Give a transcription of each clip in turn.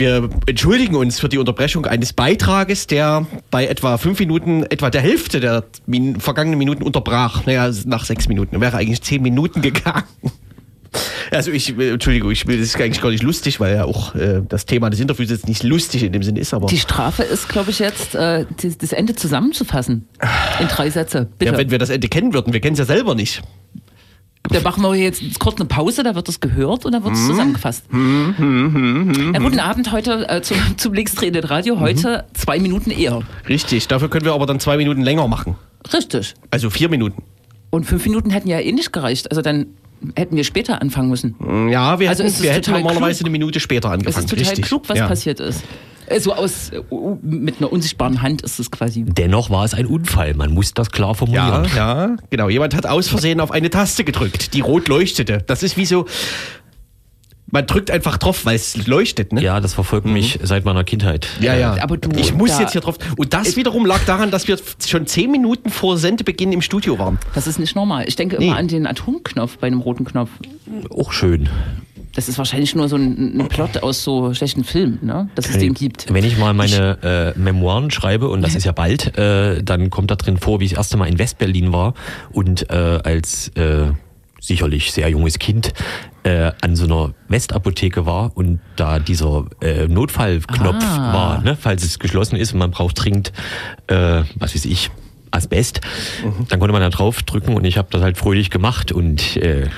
wir entschuldigen uns für die Unterbrechung eines Beitrages, der bei etwa fünf Minuten, etwa der Hälfte der min vergangenen Minuten unterbrach. Naja, nach sechs Minuten. Wäre eigentlich zehn Minuten gegangen. Also ich, äh, Entschuldigung, ich will, das ist eigentlich gar nicht lustig, weil ja auch äh, das Thema des Interviews jetzt nicht lustig in dem Sinne ist, aber. Die Strafe ist, glaube ich, jetzt äh, die, das Ende zusammenzufassen. In drei Sätze. Bitte. ja, wenn wir das Ende kennen würden, wir kennen es ja selber nicht. Dann machen wir jetzt kurz eine Pause, da wird das gehört und dann wird es zusammengefasst. ja, guten Abend heute äh, zum, zum linksdrehenden Radio. Heute zwei Minuten eher. Richtig, dafür können wir aber dann zwei Minuten länger machen. Richtig. Also vier Minuten. Und fünf Minuten hätten ja eh nicht gereicht. Also dann hätten wir später anfangen müssen. Ja, wir Also hätten, es wir hätten normalerweise klug. eine Minute später Es angefangen. ist total Richtig. klug, was ja. passiert ist. Äh, So aus äh, mit einer unsichtbaren Hand ist es quasi. Dennoch war es ein Unfall. Man muss das klar Ja, formulieren. ja, genau. Jemand hat aus Versehen auf eine Taste gedrückt, die rot leuchtete. Das ist wie so. Man drückt einfach drauf, weil es leuchtet, ne? Ja, das verfolgt mich seit meiner Kindheit. Ja, ja. Aber du, ich muss jetzt hier drauf. Und das wiederum lag daran, dass wir schon zehn Minuten vor Sendebeginn im Studio waren. Das ist nicht normal. Ich denke Nee. immer an den Atomknopf bei einem roten Knopf. Auch schön. Das ist wahrscheinlich nur so ein, ein Plot aus so schlechten Filmen, ne? dass es den gibt. Wenn ich mal meine äh, Memoiren schreibe, und das ist ja bald, äh, dann kommt da drin vor, wie ich das erste Mal in Westberlin war und äh, als äh, sicherlich sehr junges Kind äh, an so einer Westapotheke war und da dieser äh, Notfallknopf Ah. war, ne, falls es geschlossen ist und man braucht dringend, äh, was weiß ich, Asbest, dann konnte man da drauf drücken und ich habe das halt fröhlich gemacht und äh,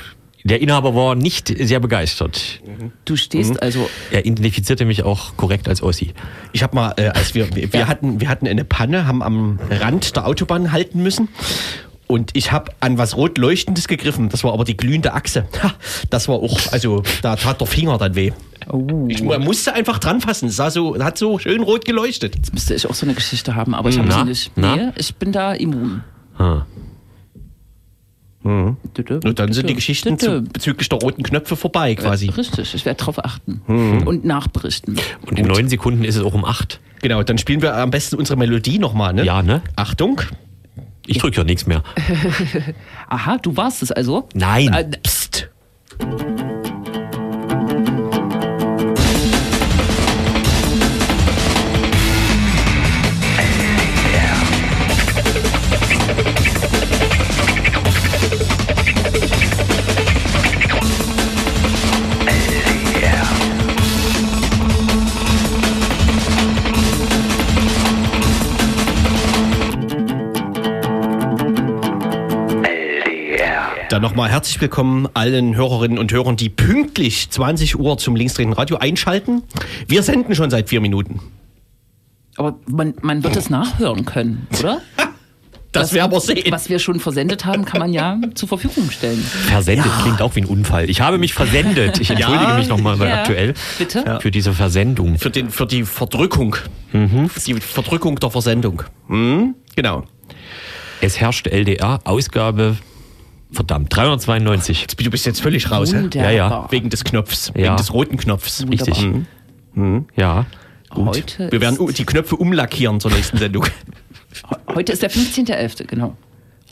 der Inhaber war nicht sehr begeistert. Du stehst also. Er identifizierte mich auch korrekt als Ossi. Ich habe mal, äh, als wir, wir, wir hatten, wir hatten eine Panne, haben am Rand der Autobahn halten müssen. Und ich habe an was rot leuchtendes gegriffen. Das war aber die glühende Achse. Ha, das war auch, also da tat der Finger dann weh. Oh, Ich mu- musste einfach dran fassen. Es sah so, hat so schön rot geleuchtet. jetzt müsste ich auch so eine Geschichte haben, aber ich habe Na, sie nicht. na? Nee, ich bin da immun. Ah. Und dann sind die Geschichten zu, bezüglich der roten Knöpfe vorbei quasi. Richtig, ich werde darauf achten und nachberichten. Und in neun Sekunden ist es auch um acht. Genau, dann spielen wir am besten unsere Melodie nochmal, ne? Ja, ne? Achtung. Ich drücke ja nichts mehr. Aha, du warst es also? Nein. Äh, Psst. Dann nochmal herzlich willkommen allen Hörerinnen und Hörern, die pünktlich 20 Uhr zum linksdrehenden Radio einschalten. Wir senden schon seit vier Minuten. aber man, man wird es nachhören können, oder? Das wir sehen. Was wir schon versendet haben, kann man ja zur Verfügung stellen. Versendet klingt auch wie ein Unfall. Ich habe mich versendet. Ich entschuldige Ja. mich nochmal Ja. aktuell Bitte? für diese Versendung. Für, den, für die Verdrückung. Die Verdrückung der Versendung. Mhm, genau. Es herrscht LDR, Ausgabe, verdammt, 392. Du bist jetzt völlig raus, hä? Wunderbar. Ja, ja. Wegen des Knopfs, Ja. wegen des roten Knopfs. Richtig. Ja. Heute, Wir werden die Knöpfe umlackieren zur nächsten Sendung. heute ist der 15.11., genau.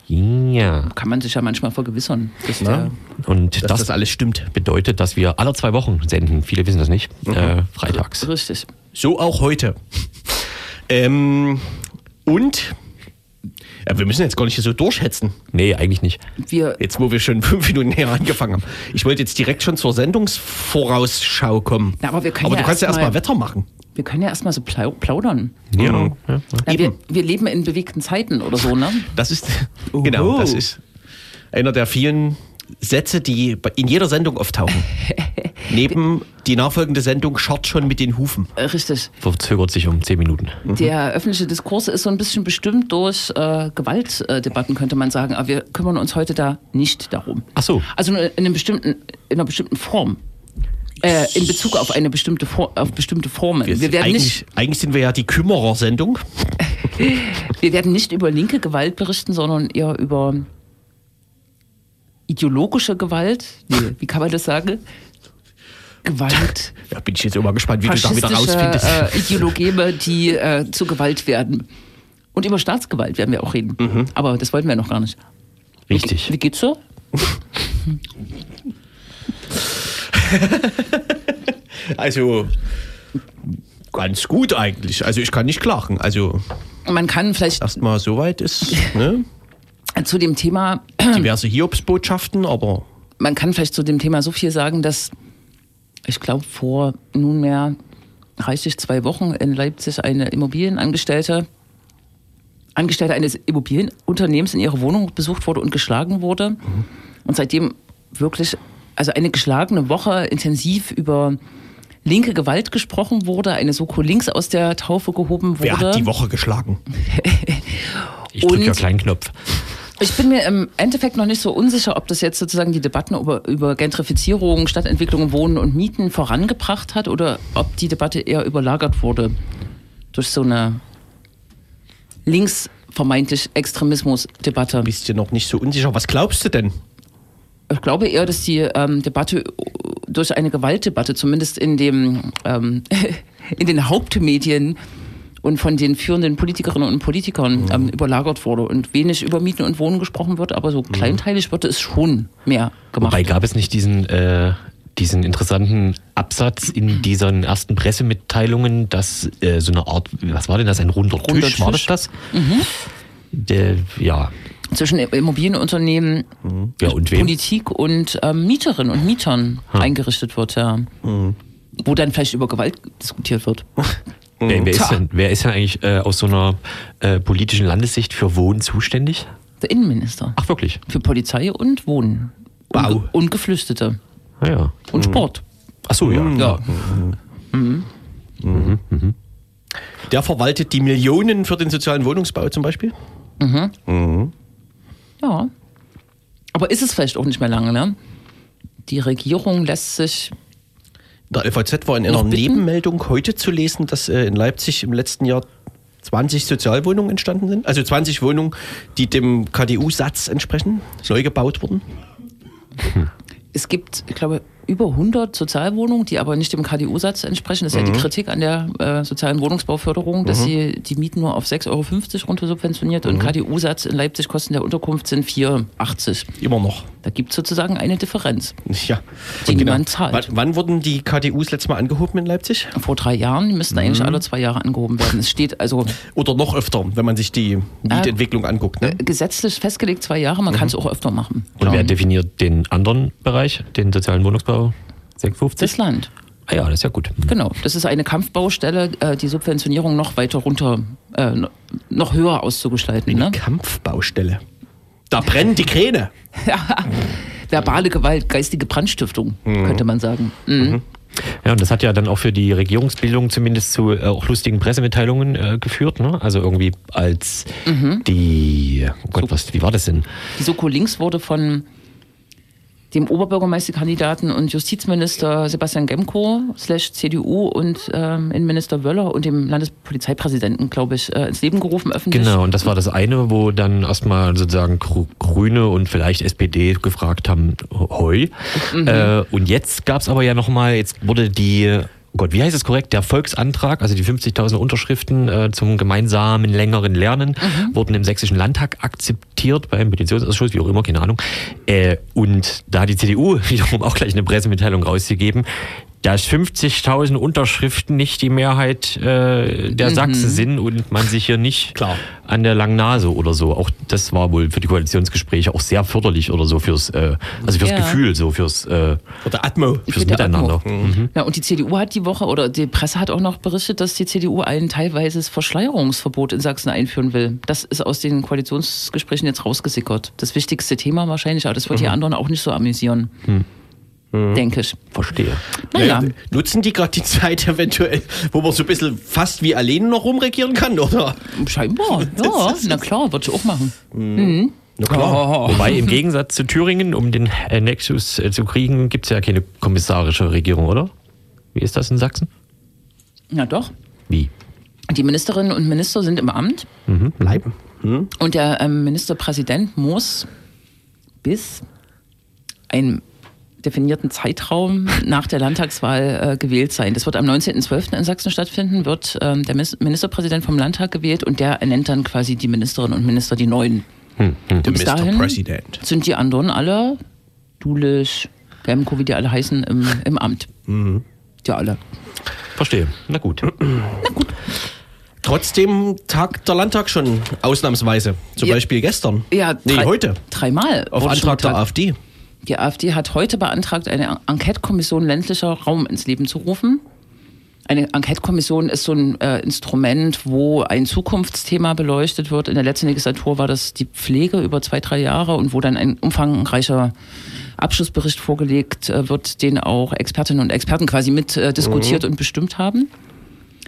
Ja. Kann man sich ja manchmal vergewissern. Dass der, Und Dass das, das alles stimmt. bedeutet, dass wir alle zwei Wochen senden. Viele wissen das nicht. Äh, freitags. richtig. So auch heute. Ähm, und ja, wir müssen jetzt gar nicht so durchhetzen, Nee, eigentlich nicht. Wir, jetzt wo wir schon fünf Minuten näher angefangen haben. Ich wollte jetzt direkt schon zur Sendungsvorausschau kommen. Na, aber wir können aber ja du kannst ja erst erstmal mal- Wetter machen. wir können ja erstmal so plau plaudern. Ja. ja. Ja, wir, wir leben in bewegten Zeiten oder so, ne? Das ist genau, das ist einer der vielen Sätze, die in jeder Sendung auftauchen. Neben die nachfolgende Sendung scharrt schon mit den Hufen. Äh, Richtig. Verzögert sich um zehn Minuten. Der öffentliche Diskurs ist so ein bisschen bestimmt durch äh, Gewaltdebatten, könnte man sagen. Aber wir kümmern uns heute da nicht darum. Ach so. Also nur in, einem bestimmten, in einer bestimmten Form. Äh, in Bezug auf eine bestimmte, For auf bestimmte Formen. Wir, werden eigentlich, nicht, eigentlich sind wir ja die Kümmerer-Sendung. wir werden nicht über linke Gewalt berichten, sondern eher über ideologische Gewalt. Nee, wie kann man das sagen? Gewalt. Ja, bin ich jetzt immer gespannt, wie du da wieder rausfindest. äh, Ideologeme, die äh, zu Gewalt werden. Und über Staatsgewalt werden wir auch reden. Mhm. Aber das wollten wir noch gar nicht. Richtig. Wie geht's so? Also, Ganz gut eigentlich. Also ich kann nicht klagen. Also Man kann vielleicht erstmal soweit ist ne? Zu dem Thema, diverse Hiobsbotschaften, aber man kann vielleicht zu dem Thema so viel sagen, dass ich glaube vor nunmehr reichlich zwei Wochen in Leipzig eine Immobilienangestellte Angestellte eines Immobilienunternehmens in ihrer Wohnung besucht wurde und geschlagen wurde. Und seitdem wirklich, also eine geschlagene Woche intensiv über linke Gewalt gesprochen wurde, eine Soko links aus der Taufe gehoben wurde. wer hat die Woche geschlagen? Ich drücke ja kleinen Knopf. Ich bin mir im Endeffekt noch nicht so unsicher, ob das jetzt sozusagen die Debatten über, über Gentrifizierung, Stadtentwicklung, Wohnen und Mieten vorangebracht hat oder ob die Debatte eher überlagert wurde durch so eine links vermeintlich Extremismus-Debatte. Bist du noch nicht so unsicher? Was glaubst du denn? Ich glaube eher, dass die ähm, Debatte durch eine Gewaltdebatte, zumindest in dem ähm, in den Hauptmedien und von den führenden Politikerinnen und Politikern ähm, überlagert wurde und wenig über Mieten und Wohnen gesprochen wird, aber so kleinteilig wird es schon mehr gemacht. Wobei gab es nicht diesen, äh, diesen interessanten Absatz in diesen ersten Pressemitteilungen, dass äh, so eine Art, was war denn das, ein runder Tisch, Runder war das Tisch. das? Der, ja, Zwischen Immobilienunternehmen, ja, und? Politik und ähm, Mieterinnen und Mietern eingerichtet wird, ja. Wo dann vielleicht über Gewalt diskutiert wird. Wer, wer, ist denn, wer ist denn eigentlich äh, aus so einer äh, politischen Landessicht für Wohnen zuständig? Der Innenminister. Ach, wirklich? Für Polizei und Wohnen. Wow. Und, und Geflüchtete. Ah, ja. Und Sport. Ach so, ja. Ja. Der verwaltet die Millionen für den sozialen Wohnungsbau zum Beispiel? Ja. Aber ist es vielleicht auch nicht mehr lange, ne? Die Regierung lässt sich. Der LVZ war in einer? Nebenmeldung heute zu lesen, dass äh, in Leipzig im letzten Jahr 20 Sozialwohnungen entstanden sind. Also 20 Wohnungen, die dem KDU-Satz entsprechen, neu gebaut wurden. Es gibt, ich glaube, über 100 Sozialwohnungen, die aber nicht dem KDU-Satz entsprechen. Das ist ja die Kritik an der äh, sozialen Wohnungsbauförderung, dass sie die Mieten nur auf 6,50 Euro runter subventioniert und KDU-Satz in Leipzig Kosten der Unterkunft sind 4,80. Immer noch. Da gibt es sozusagen eine Differenz. Ja. Die Und niemand zahlt. Wann, wann wurden die KDUs letztes Mal angehoben in Leipzig? Vor drei Jahren, die müssten eigentlich alle zwei Jahre angehoben werden. Es steht also Oder noch öfter, wenn man sich die Mietentwicklung anguckt. Ne? gesetzlich festgelegt zwei Jahre, man kann es auch öfter machen. Und wer definiert den anderen Bereich, den sozialen Wohnungsbau? Das 650? Land. Ah ja, das ist ja gut. Genau, das ist eine Kampfbaustelle, äh, die Subventionierung noch weiter runter, äh, no- noch höher auszugestalten. Ne? Kampfbaustelle. Da brennen die Kräne. Verbale Gewalt, geistige Brandstiftung, könnte man sagen. Mhm. Ja, und das hat ja dann auch für die Regierungsbildung zumindest zu äh, auch lustigen Pressemitteilungen äh, geführt. Ne? Also irgendwie als die, oh Gott, was, wie war das denn? Die Soko Links wurde von dem Oberbürgermeisterkandidaten und Justizminister Sebastian Gemko slash CDU und ähm, Innenminister Wöller und dem Landespolizeipräsidenten, glaube ich, äh, ins Leben gerufen öffentlich. Genau, und das war das eine, wo dann erstmal sozusagen Gr- Grüne und vielleicht SPD gefragt haben, hoi. Äh, und jetzt gab es aber ja nochmal, jetzt wurde die, oh Gott, wie heißt es korrekt, der Volksantrag, also die 50.000 Unterschriften äh, zum gemeinsamen längeren Lernen, wurden im Sächsischen Landtag akzeptiert beim Petitionsausschuss, wie auch immer, keine Ahnung. Äh, und da hat die CDU wiederum auch gleich eine Pressemitteilung rausgegeben, dass 50.000 Unterschriften nicht die Mehrheit äh, der Sachsen sind und man sich hier nicht Klar. an der langen Nase oder so. Auch das war wohl für die Koalitionsgespräche auch sehr förderlich oder so fürs, äh, also fürs Ja. Gefühl, so fürs, äh, Oder Atmo. fürs Miteinander. Atmo. Ja, und die CDU hat die Woche, oder die Presse hat auch noch berichtet, dass die CDU ein teilweises Verschleierungsverbot in Sachsen einführen will. Das ist aus den Koalitionsgesprächen jetzt rausgesickert. Das wichtigste Thema wahrscheinlich, aber das wird die anderen auch nicht so amüsieren. Denke ich. Verstehe. Naja, Naja, nutzen die gerade die Zeit eventuell, wo man so ein bisschen fast wie alleine noch rumregieren kann, oder? scheinbar. Ja, na klar, würde ich auch machen. Na klar. Wobei im Gegensatz zu Thüringen, um den äh, Nexus äh, zu kriegen, gibt es ja keine kommissarische Regierung, oder? Wie ist das in Sachsen? Ja, doch. Wie? Die Ministerinnen und Minister sind im Amt Mhm, Bleiben. und der ähm, Ministerpräsident muss bis einen definierten Zeitraum nach der Landtagswahl äh, gewählt sein. Das wird am 19.12. in Sachsen stattfinden, wird ähm, der Ministerpräsident vom Landtag gewählt und der ernennt dann quasi die Ministerinnen und Minister, die neuen. Der Bis Mr. dahin President. sind die anderen alle, Dulisch, Gemko, wie die alle heißen, im, im Amt. Ja, alle. Verstehe. Na gut. Trotzdem tagt der Landtag schon ausnahmsweise. Zum Ja. Beispiel gestern. Ja, nee, drei- heute. Dreimal. Auf Antrag der. AfD. Die AfD hat heute beantragt, eine Enquete-Kommission ländlicher Raum ins Leben zu rufen. Eine Enquete-Kommission ist so ein äh, Instrument, wo ein Zukunftsthema beleuchtet wird. In der letzten Legislatur war das die Pflege über zwei, drei Jahre und wo dann ein umfangreicher Abschlussbericht vorgelegt äh, wird, den auch Expertinnen und Experten quasi mit äh, diskutiert und bestimmt haben.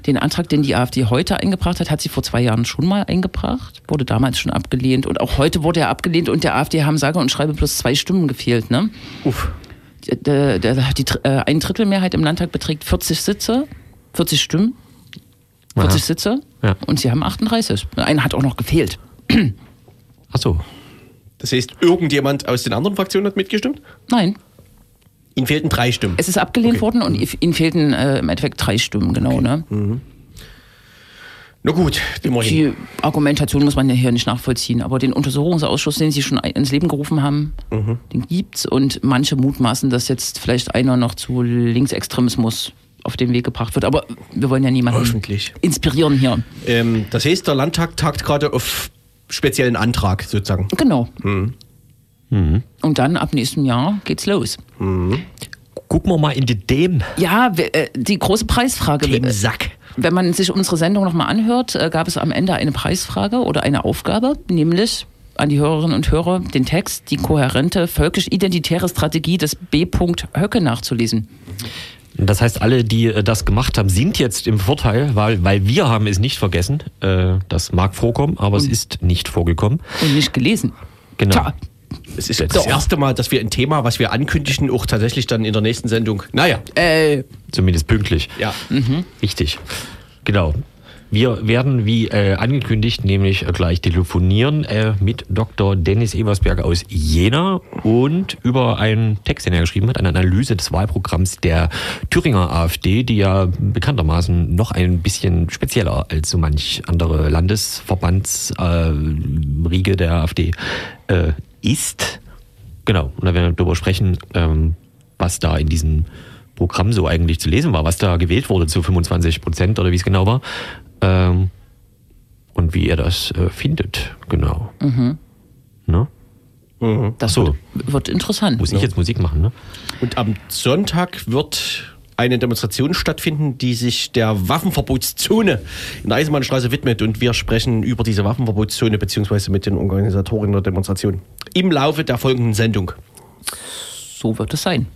Den Antrag, den die AfD heute eingebracht hat, hat sie vor zwei Jahren schon mal eingebracht, wurde damals schon abgelehnt und auch heute wurde er abgelehnt und der AfD haben sage und schreibe bloß zwei Stimmen gefehlt. Ne? Uff. Der, der, die Dr- äh, ein Drittelmehrheit im Landtag beträgt 40 Sitze, 40 Stimmen, 40 Aha. Sitze Ja. und sie haben 38. Einer hat auch noch gefehlt. Ach so. Das heißt, irgendjemand aus den anderen Fraktionen hat mitgestimmt? Nein, Ihnen fehlten drei Stimmen. es ist abgelehnt Okay. worden und ihnen fehlten äh, im Endeffekt drei Stimmen, genau. Ne? Na gut, immerhin. Die Argumentation muss man ja hier nicht nachvollziehen, aber den Untersuchungsausschuss, den Sie schon ins Leben gerufen haben, Mhm. den gibt's und manche mutmaßen, dass jetzt vielleicht einer noch zu Linksextremismus auf den Weg gebracht wird. Aber wir wollen ja niemanden Hoffentlich. inspirieren hier. Ähm, das heißt, der Landtag tagt gerade auf speziellen Antrag sozusagen. Genau. Mhm. Und dann ab nächstem Jahr geht's los. Gucken wir mal in die Dem. Ja, äh, die große Preisfrage. Dem Sack. Wenn man sich unsere Sendung nochmal anhört, äh, gab es am Ende eine Preisfrage oder eine Aufgabe, nämlich an die Hörerinnen und Hörer den Text, die kohärente völkisch-identitäre Strategie des B. Höcke nachzulesen. Das heißt, alle, die äh, das gemacht haben, sind jetzt im Vorteil, weil, weil wir haben es nicht vergessen. Das mag vorkommen, aber es ist nicht vorgekommen. Und nicht gelesen. Genau. Tja, Es ist das erste Mal, dass wir ein Thema, was wir ankündigen, auch tatsächlich dann in der nächsten Sendung. Naja, äh, Zumindest pünktlich. ja. Richtig. Genau. Wir werden, wie äh, angekündigt, nämlich äh, gleich telefonieren äh, mit Dr. Dennis Ebersberg aus Jena und über einen Text, den er geschrieben hat, eine Analyse des Wahlprogramms der Thüringer AfD, die ja bekanntermaßen noch ein bisschen spezieller als so manch andere Landesverbandsriege äh, der AfD äh, ist. Genau, und da werden wir darüber sprechen, ähm, was da in diesem Programm so eigentlich zu lesen war, was da gewählt wurde zu 25 Prozent oder wie es genau war. Ähm, und wie er das äh, findet, genau. Ne? das so. wird, wird interessant. Muss ich jetzt Musik machen, ne? Und am Sonntag wird eine Demonstration stattfinden, die sich der Waffenverbotszone in der Eisenbahnstraße widmet. Und wir sprechen über diese Waffenverbotszone beziehungsweise mit den Organisatorinnen der Demonstration im Laufe der folgenden Sendung. So wird es sein.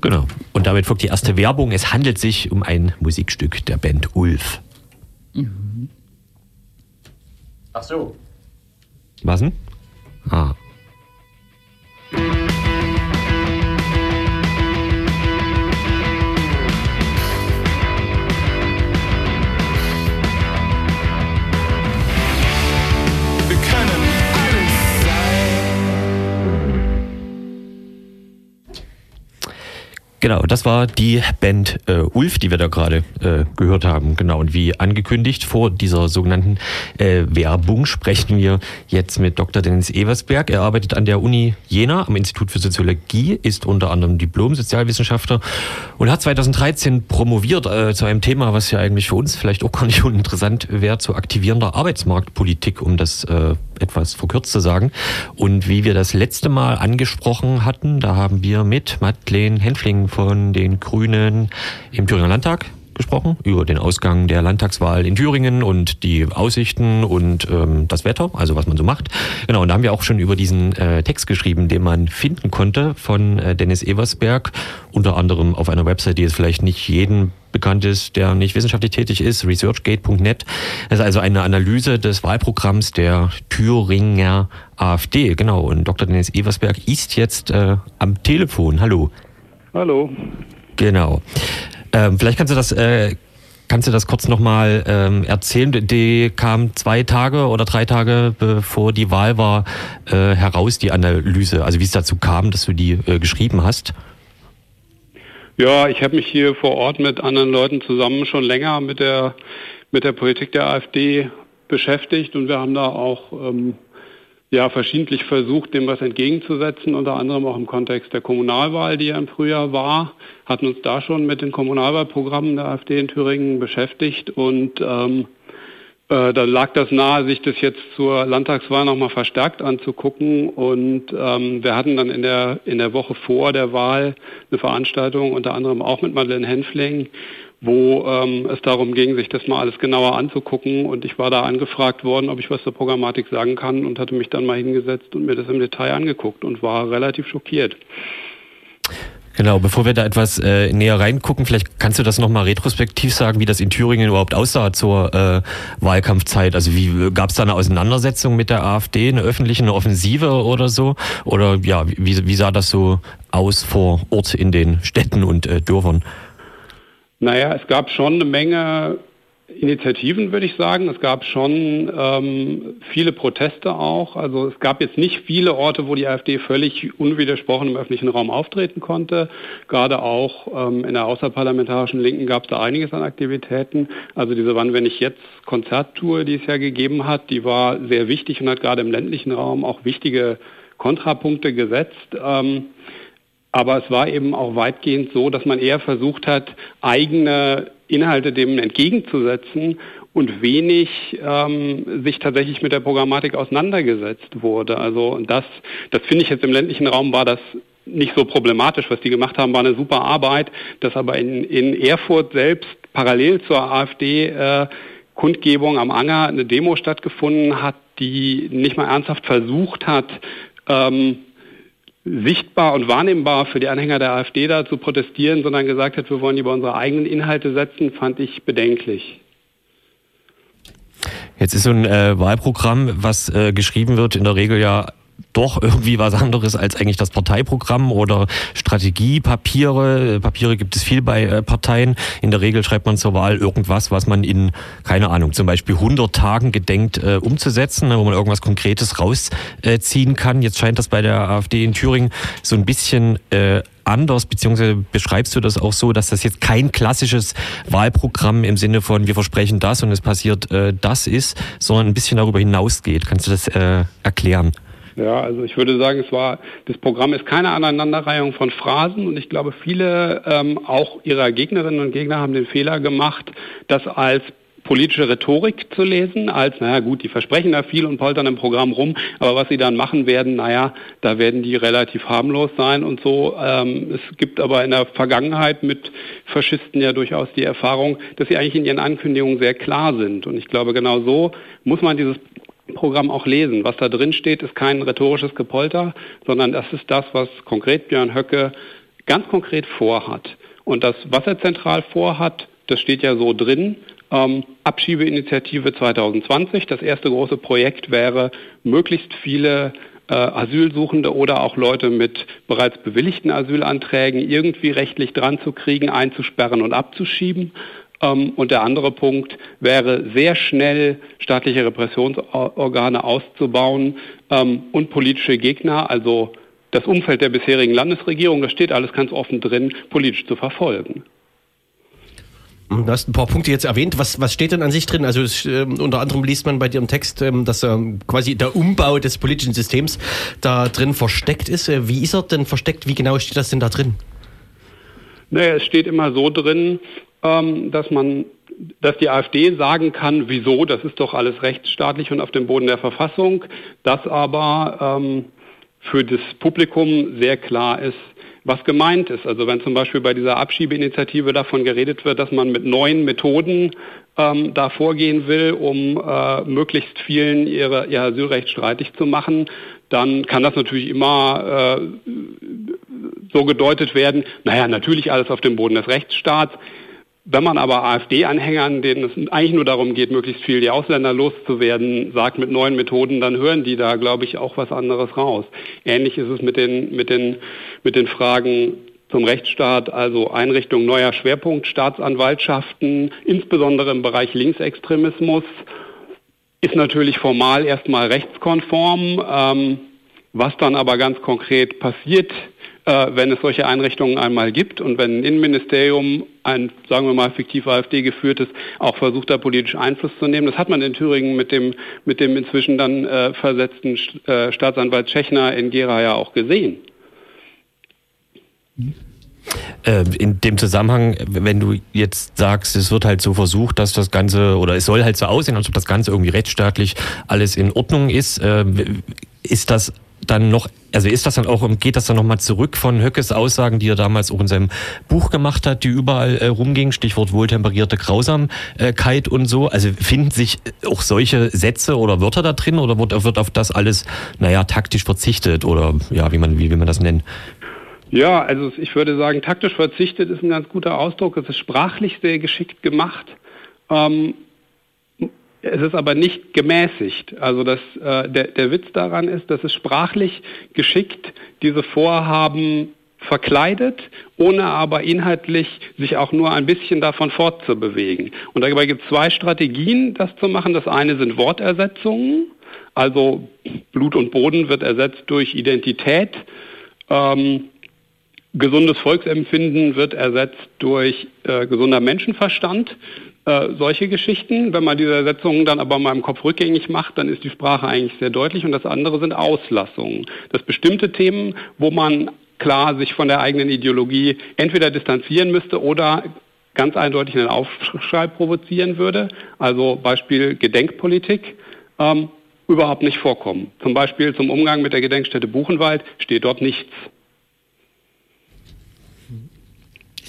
Genau. Und damit folgt die erste Werbung. Es handelt sich um ein Musikstück der Band Ulf. Ach so. Was denn? Ah. Genau, das war die Band äh, Ulf, die wir da gerade äh, gehört haben. Genau, und wie angekündigt, vor dieser sogenannten äh, Werbung sprechen wir jetzt mit Dr. Dennis Eversberg. Er arbeitet an der Uni Jena am Institut für Soziologie, ist unter anderem Diplom-Sozialwissenschaftler und hat 2013 promoviert äh, zu einem Thema, was ja eigentlich für uns vielleicht auch gar nicht uninteressant wäre, zu aktivierender Arbeitsmarktpolitik, um das äh, etwas verkürzt zu sagen. Und wie wir das letzte Mal angesprochen hatten, da haben wir mit Madeleine Henfling von den Grünen im Thüringer Landtag gesprochen, über den Ausgang der Landtagswahl in Thüringen und die Aussichten und ähm, das Wetter, also was man so macht. Genau, und da haben wir auch schon über diesen äh, Text geschrieben, den man finden konnte von äh, Dennis Eversberg, unter anderem auf einer Website, die jetzt vielleicht nicht jedem bekannt ist, der nicht wissenschaftlich tätig ist, researchgate.net. Das ist also eine Analyse des Wahlprogramms der Thüringer AfD. Genau, und Dr. Dennis Eversberg ist jetzt äh, am Telefon. Hallo. Hallo. Genau. Ähm, vielleicht kannst du das, äh, kannst du das kurz nochmal ähm, erzählen. Die kam zwei Tage oder drei Tage bevor die Wahl war äh, heraus, die Analyse. Also wie es dazu kam, dass du die äh, geschrieben hast. Ja, ich habe mich hier vor Ort mit anderen Leuten zusammen schon länger mit der, mit der Politik der AfD beschäftigt und wir haben da auch ähm, ja verschiedentlich versucht, dem was entgegenzusetzen, unter anderem auch im Kontext der Kommunalwahl, die ja im Frühjahr war, hatten uns da schon mit den Kommunalwahlprogrammen der AfD in Thüringen beschäftigt und ähm, äh, da lag das nahe, sich das jetzt zur Landtagswahl nochmal verstärkt anzugucken. Und ähm, wir hatten dann in der, in der Woche vor der Wahl eine Veranstaltung, unter anderem auch mit Madeleine Henfling, wo ähm, es darum ging, sich das mal alles genauer anzugucken. Und ich war da angefragt worden, ob ich was zur Programmatik sagen kann und hatte mich dann mal hingesetzt und mir das im Detail angeguckt und war relativ schockiert. Genau, bevor wir da etwas äh, näher reingucken, vielleicht kannst du das nochmal retrospektiv sagen, wie das in Thüringen überhaupt aussah zur äh, Wahlkampfzeit. Also wie gab es da eine Auseinandersetzung mit der AfD, eine öffentliche, eine Offensive oder so? Oder ja, wie, wie sah das so aus vor Ort in den Städten und äh, Dörfern? Naja, es gab schon eine Menge Initiativen, würde ich sagen. Es gab schon ähm, viele Proteste auch. Also es gab jetzt nicht viele Orte, wo die AfD völlig unwidersprochen im öffentlichen Raum auftreten konnte. Gerade auch ähm, in der außerparlamentarischen Linken gab es da einiges an Aktivitäten. Also diese Wann, wenn ich jetzt Konzerttour, die es ja gegeben hat, die war sehr wichtig und hat gerade im ländlichen Raum auch wichtige Kontrapunkte gesetzt. Ähm, aber es war eben auch weitgehend so, dass man eher versucht hat, eigene Inhalte dem entgegenzusetzen und wenig ähm, sich tatsächlich mit der Programmatik auseinandergesetzt wurde. Also das, das finde ich jetzt im ländlichen Raum war das nicht so problematisch. Was die gemacht haben, war eine super Arbeit. Dass aber in, in Erfurt selbst parallel zur AfD äh, Kundgebung am Anger eine Demo stattgefunden hat, die nicht mal ernsthaft versucht hat, ähm, sichtbar und wahrnehmbar für die Anhänger der AfD da zu protestieren, sondern gesagt hat, wir wollen lieber unsere eigenen Inhalte setzen, fand ich bedenklich. Jetzt ist so ein äh, Wahlprogramm, was äh, geschrieben wird, in der Regel ja doch irgendwie was anderes als eigentlich das Parteiprogramm oder Strategiepapiere. Papiere gibt es viel bei äh, Parteien. In der Regel schreibt man zur Wahl irgendwas, was man in, keine Ahnung, zum Beispiel 100 Tagen gedenkt äh, umzusetzen, wo man irgendwas Konkretes rausziehen kann. Jetzt scheint das bei der AfD in Thüringen so ein bisschen äh, anders, beziehungsweise beschreibst du das auch so, dass das jetzt kein klassisches Wahlprogramm im Sinne von wir versprechen das und es passiert äh, das ist, sondern ein bisschen darüber hinausgeht. Kannst du das äh, erklären? Ja, also ich würde sagen, es war, das Programm ist keine Aneinanderreihung von Phrasen und ich glaube, viele ähm, auch ihrer Gegnerinnen und Gegner haben den Fehler gemacht, das als politische Rhetorik zu lesen, als, naja gut, die versprechen da viel und poltern im Programm rum, aber was sie dann machen werden, naja, da werden die relativ harmlos sein und so. Ähm, es gibt aber in der Vergangenheit mit Faschisten ja durchaus die Erfahrung, dass sie eigentlich in ihren Ankündigungen sehr klar sind. Und ich glaube, genau so muss man dieses Programm auch lesen. Was da drin steht, ist kein rhetorisches Gepolter, sondern das ist das, was konkret Björn Höcke ganz konkret vorhat. Und das, was er zentral vorhat, das steht ja so drin. Ähm, Abschiebeinitiative 2020. Das erste große Projekt wäre, möglichst viele äh, Asylsuchende oder auch Leute mit bereits bewilligten Asylanträgen irgendwie rechtlich dran zu kriegen, einzusperren und abzuschieben. Ähm, und der andere Punkt wäre, sehr schnell staatliche Repressionsorgane auszubauen ähm, und politische Gegner, also das Umfeld der bisherigen Landesregierung, das steht alles ganz offen drin, politisch zu verfolgen. Du hast ein paar Punkte jetzt erwähnt. Was, was steht denn an sich drin? Also es, äh, unter anderem liest man bei dir im Text, ähm, dass ähm, quasi der Umbau des politischen Systems da drin versteckt ist. Äh, wie ist er denn versteckt? Wie genau steht das denn da drin? Naja, es steht immer so drin, dass man dass die AfD sagen kann, wieso, das ist doch alles rechtsstaatlich und auf dem Boden der Verfassung, dass aber ähm, für das Publikum sehr klar ist, was gemeint ist. Also wenn zum Beispiel bei dieser Abschiebeinitiative davon geredet wird, dass man mit neuen Methoden ähm, da vorgehen will, um äh, möglichst vielen ihre, ihr Asylrecht streitig zu machen, dann kann das natürlich immer äh, so gedeutet werden, naja, natürlich alles auf dem Boden des Rechtsstaats. Wenn man aber AfD-Anhängern, denen es eigentlich nur darum geht, möglichst viel die Ausländer loszuwerden, sagt mit neuen Methoden, dann hören die da, glaube ich, auch was anderes raus. Ähnlich ist es mit den, mit den, mit den Fragen zum Rechtsstaat, also Einrichtung neuer Schwerpunktstaatsanwaltschaften, insbesondere im Bereich Linksextremismus, ist natürlich formal erstmal rechtskonform. Ähm, was dann aber ganz konkret passiert, wenn es solche Einrichtungen einmal gibt und wenn ein Innenministerium, ein, sagen wir mal, fiktiv AfD geführtes, auch versucht, da politisch Einfluss zu nehmen. Das hat man in Thüringen mit dem, mit dem inzwischen dann äh, versetzten äh, Staatsanwalt Tschechner in Gera ja auch gesehen. Äh, in dem Zusammenhang, wenn du jetzt sagst, es wird halt so versucht, dass das Ganze, oder es soll halt so aussehen, als ob das Ganze irgendwie rechtsstaatlich alles in Ordnung ist, äh, ist das dann noch, also ist das dann auch, geht das dann nochmal zurück von Höckes Aussagen, die er damals auch in seinem Buch gemacht hat, die überall äh, rumgingen, Stichwort wohltemperierte Grausamkeit und so. Also finden sich auch solche Sätze oder Wörter da drin oder wird, wird auf das alles, naja, taktisch verzichtet oder ja, wie man, wie will man das nennen? Ja, also ich würde sagen, taktisch verzichtet ist ein ganz guter Ausdruck. Es ist sprachlich sehr geschickt gemacht. Ähm, es ist aber nicht gemäßigt. Also das, äh, der, der Witz daran ist, dass es sprachlich geschickt diese Vorhaben verkleidet, ohne aber inhaltlich sich auch nur ein bisschen davon fortzubewegen. Und dabei gibt es zwei Strategien, das zu machen. Das eine sind Wortersetzungen, also Blut und Boden wird ersetzt durch Identität. Ähm, gesundes Volksempfinden wird ersetzt durch äh, gesunder Menschenverstand. Äh, solche Geschichten. Wenn man diese Ersetzungen dann aber mal im Kopf rückgängig macht, dann ist die Sprache eigentlich sehr deutlich und das andere sind Auslassungen. Das bestimmte Themen, wo man klar sich von der eigenen Ideologie entweder distanzieren müsste oder ganz eindeutig einen Aufschrei provozieren würde. Also Beispiel Gedenkpolitik. Ähm, überhaupt nicht vorkommen. Zum Beispiel zum Umgang mit der Gedenkstätte Buchenwald steht dort nichts. Ich habe so eine Metafrage.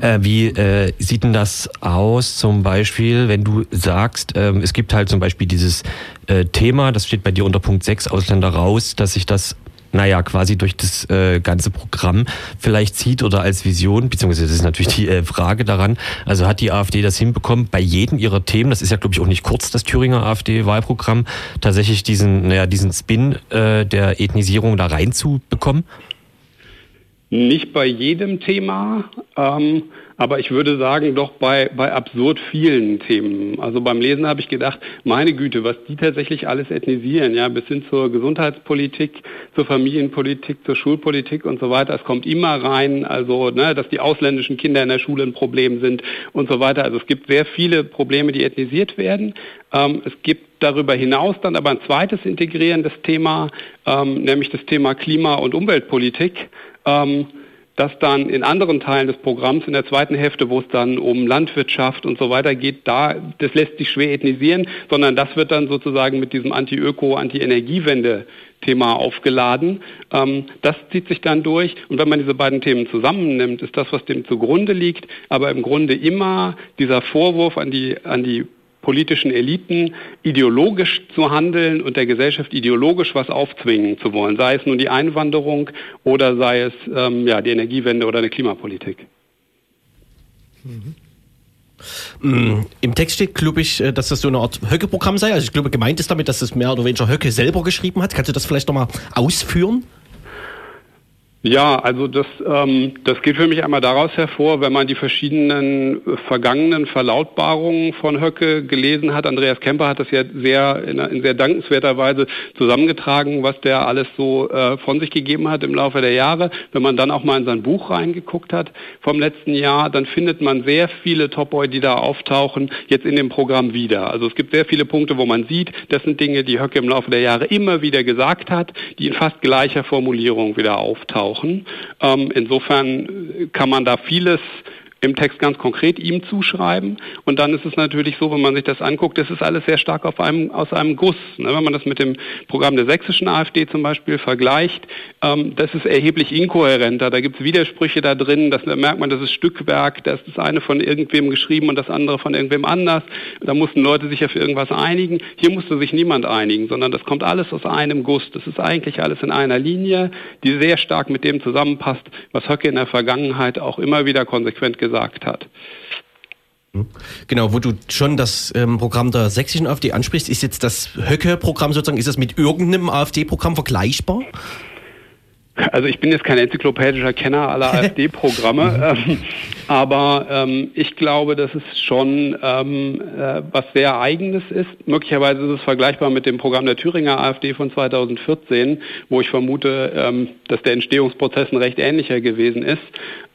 Äh, wie äh, sieht denn das aus, zum Beispiel, wenn du sagst, ähm, es gibt halt zum Beispiel dieses äh, Thema, das steht bei dir unter Punkt 6, Ausländer raus, dass sich das naja, quasi durch das äh, ganze Programm vielleicht zieht oder als Vision, beziehungsweise das ist natürlich die äh, Frage daran, also hat die AfD das hinbekommen, bei jedem ihrer Themen, das ist ja glaube ich auch nicht kurz, das Thüringer AfD-Wahlprogramm, tatsächlich diesen, naja, diesen Spin äh, der Ethnisierung da reinzubekommen? Nicht bei jedem Thema, ähm, aber ich würde sagen, doch bei, bei absurd vielen Themen. Also beim Lesen habe ich gedacht, meine Güte, was die tatsächlich alles ethnisieren, ja, bis hin zur Gesundheitspolitik, zur Familienpolitik, zur Schulpolitik und so weiter. Es kommt immer rein, also, ne, dass die ausländischen Kinder in der Schule ein Problem sind und so weiter. Also es gibt sehr viele Probleme, die ethnisiert werden. Ähm, es gibt darüber hinaus dann aber ein zweites integrierendes Thema, ähm, nämlich das Thema Klima- und Umweltpolitik ähm, das dann in anderen Teilen des Programms, in der zweiten Hälfte, wo es dann um Landwirtschaft und so weiter geht, da, das lässt sich schwer ethnisieren, sondern das wird dann sozusagen mit diesem Anti-Öko, Anti-Energiewende Thema aufgeladen. Ähm, das zieht sich dann durch. Und wenn man diese beiden Themen zusammennimmt, ist das, was dem zugrunde liegt, aber im Grunde immer dieser Vorwurf an die, an die politischen Eliten ideologisch zu handeln und der Gesellschaft ideologisch was aufzwingen zu wollen, sei es nun die Einwanderung oder sei es ähm, ja, die Energiewende oder eine Klimapolitik. Mhm. Im Text steht, glaube ich, äh, dass das so eine Art Höcke-Programm sei. Also ich glaube, gemeint ist damit, dass das mehr oder weniger Höcke selber geschrieben hat. Kannst du das vielleicht nochmal ausführen? Ja, also das, ähm, das geht für mich einmal daraus hervor, wenn man die verschiedenen vergangenen Verlautbarungen von Höcke gelesen hat. Andreas Kemper hat das ja sehr in, in sehr dankenswerter Weise zusammengetragen, was der alles so äh, von sich gegeben hat im Laufe der Jahre. Wenn man dann auch mal in sein Buch reingeguckt hat vom letzten Jahr, dann findet man sehr viele Topoi, die da auftauchen, jetzt in dem Programm wieder. Also es gibt sehr viele Punkte, wo man sieht, das sind Dinge, die Höcke im Laufe der Jahre immer wieder gesagt hat, die in fast gleicher Formulierung wieder auftauchen brauchen. Ähm, insofern kann man da vieles im Text ganz konkret ihm zuschreiben. Und dann ist es natürlich so, wenn man sich das anguckt, das ist alles sehr stark einem, aus einem Guss. Ne? Wenn man das mit dem Programm der sächsischen AfD zum Beispiel vergleicht, ähm, das ist erheblich inkohärenter. Da gibt es Widersprüche da drin, das, da merkt man, das ist Stückwerk, da ist das eine von irgendwem geschrieben und das andere von irgendwem anders. Da mussten Leute sich auf irgendwas einigen. Hier musste sich niemand einigen, sondern das kommt alles aus einem Guss. Das ist eigentlich alles in einer Linie, die sehr stark mit dem zusammenpasst, was Höcke in der Vergangenheit auch immer wieder konsequent gesagt gesagt hat. Genau, wo du schon das ähm, Programm der sächsischen AfD ansprichst, ist jetzt das Höcke-Programm sozusagen, ist das mit irgendeinem AfD-Programm vergleichbar? Also ich bin jetzt kein enzyklopädischer Kenner aller AfD-Programme, ähm, aber ähm, ich glaube, dass es schon ähm, äh, was sehr Eigenes ist. Möglicherweise ist es vergleichbar mit dem Programm der Thüringer AfD von 2014, wo ich vermute, ähm, dass der Entstehungsprozess ein recht ähnlicher gewesen ist.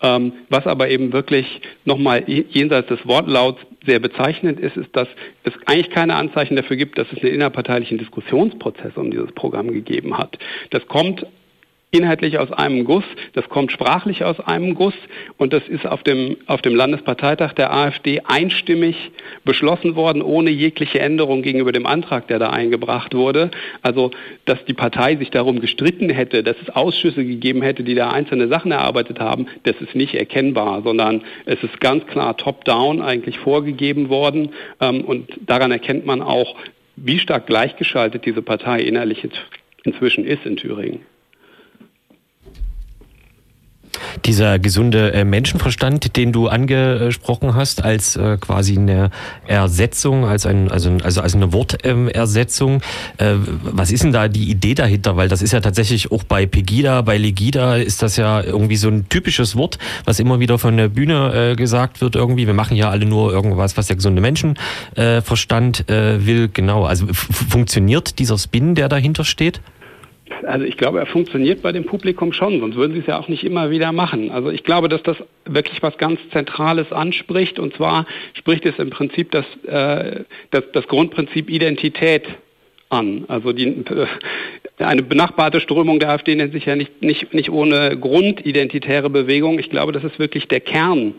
Ähm, was aber eben wirklich nochmal jenseits des Wortlauts sehr bezeichnend ist, ist, dass es eigentlich keine Anzeichen dafür gibt, dass es einen innerparteilichen Diskussionsprozess um dieses Programm gegeben hat. Das kommt inhaltlich aus einem Guss, das kommt sprachlich aus einem Guss und das ist auf dem, auf dem Landesparteitag der AfD einstimmig beschlossen worden, ohne jegliche Änderung gegenüber dem Antrag, der da eingebracht wurde. Also, dass die Partei sich darum gestritten hätte, dass es Ausschüsse gegeben hätte, die da einzelne Sachen erarbeitet haben, das ist nicht erkennbar, sondern es ist ganz klar top-down eigentlich vorgegeben worden ähm, und daran erkennt man auch, wie stark gleichgeschaltet diese Partei innerlich inzwischen ist in Thüringen. Dieser gesunde äh, Menschenverstand, den du angesprochen hast, als äh, quasi eine Ersetzung, als, ein, also, also als eine Wortersetzung. Äh, was ist denn da die Idee dahinter? Weil das ist ja tatsächlich auch bei Pegida, bei Legida ist das ja irgendwie so ein typisches Wort, was immer wieder von der Bühne gesagt wird irgendwie. Wir machen ja alle nur irgendwas, was der gesunde Menschenverstand will. Genau, also funktioniert dieser Spin, der dahinter steht? Also ich glaube, er funktioniert bei dem Publikum schon, sonst würden sie es ja auch nicht immer wieder machen. Also ich glaube, dass das wirklich was ganz Zentrales anspricht und zwar spricht es im Prinzip das, äh, das, das Grundprinzip Identität an. Also die, äh, eine benachbarte Strömung der AfD nennt sich ja nicht, nicht, nicht ohne Grund identitäre Bewegung. Ich glaube, das ist wirklich der Kern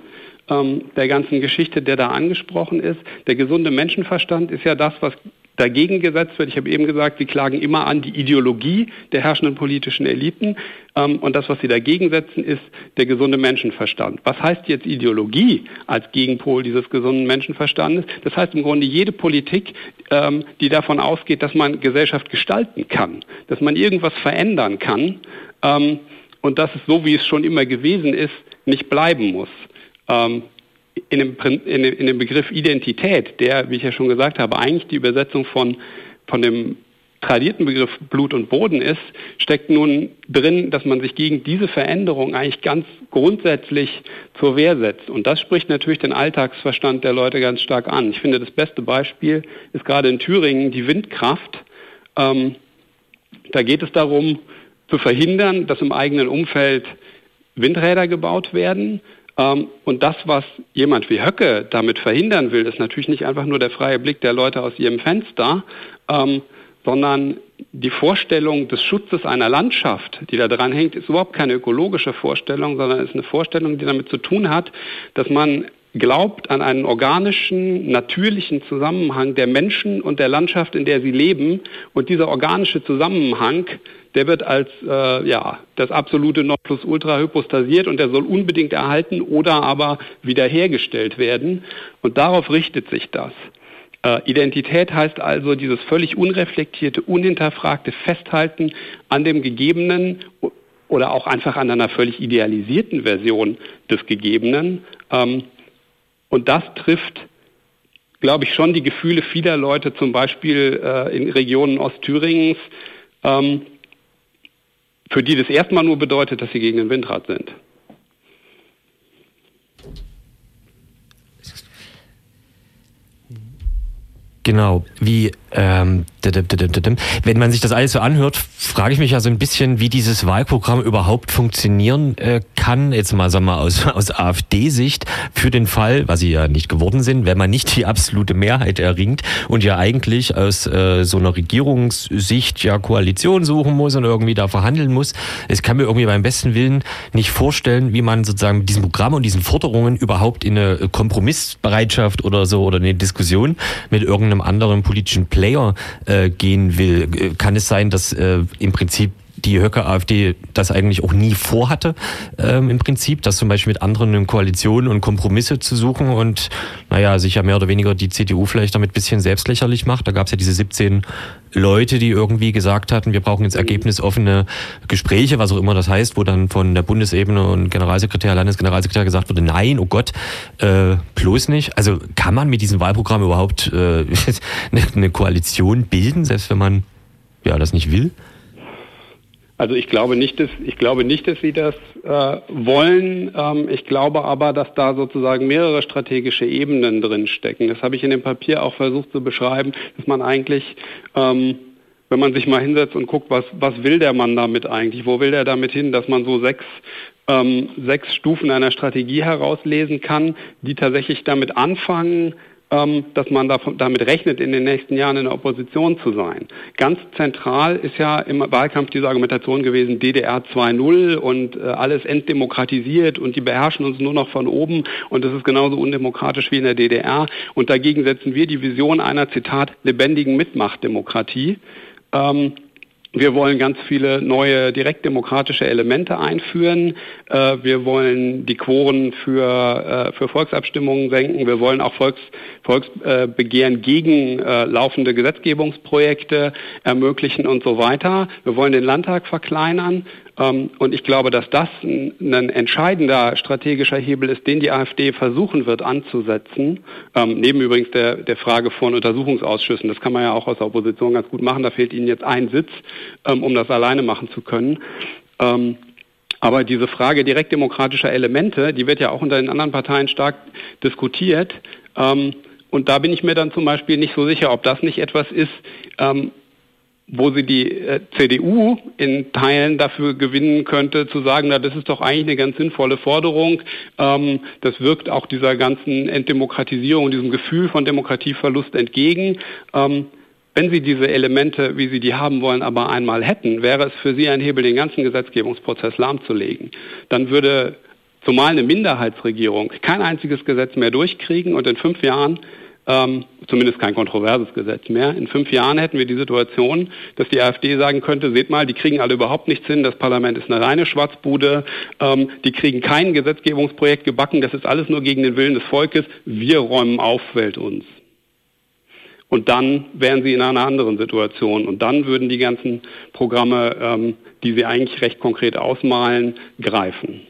ähm, der ganzen Geschichte, der da angesprochen ist. Der gesunde Menschenverstand ist ja das, was dagegen gesetzt wird. Ich habe eben gesagt, sie klagen immer an die Ideologie der herrschenden politischen Eliten. Ähm, und das, was sie dagegen setzen, ist der gesunde Menschenverstand. Was heißt jetzt Ideologie als Gegenpol dieses gesunden Menschenverstandes? Das heißt im Grunde jede Politik, ähm, die davon ausgeht, dass man Gesellschaft gestalten kann, dass man irgendwas verändern kann ähm, und dass es so, wie es schon immer gewesen ist, nicht bleiben muss in dem, in, dem, in dem Begriff Identität, der, wie ich ja schon gesagt habe, eigentlich die Übersetzung von, von dem tradierten Begriff Blut und Boden ist, steckt nun drin, dass man sich gegen diese Veränderung eigentlich ganz grundsätzlich zur Wehr setzt. Und das spricht natürlich den Alltagsverstand der Leute ganz stark an. Ich finde, das beste Beispiel ist gerade in Thüringen die Windkraft. Ähm, da geht es darum, zu verhindern, dass im eigenen Umfeld Windräder gebaut werden. Ähm, und das, was jemand wie Höcke damit verhindern will, ist natürlich nicht einfach nur der freie Blick der Leute aus ihrem Fenster, ähm, sondern die Vorstellung des Schutzes einer Landschaft, die da dran hängt, ist überhaupt keine ökologische Vorstellung, sondern ist eine Vorstellung, die damit zu tun hat, dass man glaubt an einen organischen, natürlichen Zusammenhang der Menschen und der Landschaft, in der sie leben. Und dieser organische Zusammenhang der wird als äh, ja, das absolute Nonplusultra hypostasiert und der soll unbedingt erhalten oder aber wiederhergestellt werden. Und darauf richtet sich das. Äh, Identität heißt also dieses völlig unreflektierte, unhinterfragte Festhalten an dem Gegebenen oder auch einfach an einer völlig idealisierten Version des Gegebenen. Ähm, und das trifft glaube ich, schon die Gefühle vieler Leute, zum Beispiel äh, in Regionen Ostthüringens, ähm, für die das erstmal nur bedeutet, dass sie gegen den Windrad sind. Genau, wie ähm, wenn man sich das alles so anhört, frage ich mich ja so ein bisschen, wie dieses Wahlprogramm überhaupt funktionieren äh, kann, jetzt mal sagen wir aus, aus AfD-Sicht, für den Fall, was sie ja nicht geworden sind, wenn man nicht die absolute Mehrheit erringt und ja eigentlich aus äh, so einer Regierungssicht ja Koalition suchen muss und irgendwie da verhandeln muss. Es kann mir irgendwie beim besten Willen nicht vorstellen, wie man sozusagen mit diesem Programm und diesen Forderungen überhaupt in eine Kompromissbereitschaft oder so oder eine Diskussion mit irgendeinem anderen politischen Player äh, gehen will. Äh, kann es sein, dass äh, im Prinzip die Höcke AfD das eigentlich auch nie vorhatte, ähm, im Prinzip, das zum Beispiel mit anderen in Koalitionen und Kompromisse zu suchen und naja, sich ja mehr oder weniger die CDU vielleicht damit ein bisschen selbstlächerlich macht. Da gab es ja diese 17 Leute, die irgendwie gesagt hatten, wir brauchen jetzt ergebnisoffene Gespräche, was auch immer das heißt, wo dann von der Bundesebene und Generalsekretär, Landesgeneralsekretär gesagt wurde, nein, oh Gott, äh, bloß nicht. Also kann man mit diesem Wahlprogramm überhaupt äh, eine Koalition bilden, selbst wenn man ja das nicht will? Also ich glaube nicht, dass ich glaube nicht, dass sie das äh, wollen. Ähm, ich glaube aber, dass da sozusagen mehrere strategische Ebenen drin stecken. Das habe ich in dem Papier auch versucht zu beschreiben, dass man eigentlich ähm, wenn man sich mal hinsetzt und guckt, was, was will der Mann damit eigentlich? Wo will der damit hin, dass man so sechs, ähm, sechs Stufen einer Strategie herauslesen kann, die tatsächlich damit anfangen, dass man damit rechnet, in den nächsten Jahren in der Opposition zu sein. Ganz zentral ist ja im Wahlkampf diese Argumentation gewesen, DDR 2.0 und äh, alles entdemokratisiert und die beherrschen uns nur noch von oben und das ist genauso undemokratisch wie in der DDR. Und dagegen setzen wir die Vision einer, Zitat, lebendigen Mitmachtdemokratie. Wir wollen ganz viele neue direktdemokratische Elemente einführen. Äh, wir wollen die Quoren für, äh, für Volksabstimmungen senken. Wir wollen auch Volks, Volksbegehren gegen äh, laufende Gesetzgebungsprojekte ermöglichen und so weiter. Wir wollen den Landtag verkleinern. Ähm, und ich glaube, dass das ein, entscheidender strategischer Hebel ist, den die AfD versuchen wird anzusetzen. Ähm, neben übrigens der, der Frage von Untersuchungsausschüssen. Das kann man ja auch aus der Opposition ganz gut machen. Da fehlt ihnen jetzt ein Sitz, ähm, um das alleine machen zu können. Aber diese Frage direktdemokratischer Elemente, die wird ja auch unter den anderen Parteien stark diskutiert. Und da bin ich mir dann zum Beispiel nicht so sicher, ob das nicht etwas ist, wo sie die äh, CDU in Teilen dafür gewinnen könnte, zu sagen, na, das ist doch eigentlich eine ganz sinnvolle Forderung. Ähm, das wirkt auch dieser ganzen Entdemokratisierung, diesem Gefühl von Demokratieverlust entgegen. Ähm, wenn Sie diese Elemente, wie Sie die haben wollen, aber einmal hätten, wäre es für Sie ein Hebel, den ganzen Gesetzgebungsprozess lahmzulegen. Dann würde zumal eine Minderheitsregierung kein einziges Gesetz mehr durchkriegen und in fünf Jahren ähm, zumindest kein kontroverses Gesetz mehr. In fünf Jahren hätten wir die Situation, dass die AfD sagen könnte, seht mal, die kriegen alle überhaupt nichts hin, das Parlament ist eine reine Schwarzbude, ähm, die kriegen kein Gesetzgebungsprojekt gebacken, das ist alles nur gegen den Willen des Volkes, wir räumen auf, fällt uns. Und dann wären sie in einer anderen Situation. Und dann würden die ganzen Programme, ähm, die sie eigentlich recht konkret ausmalen, greifen.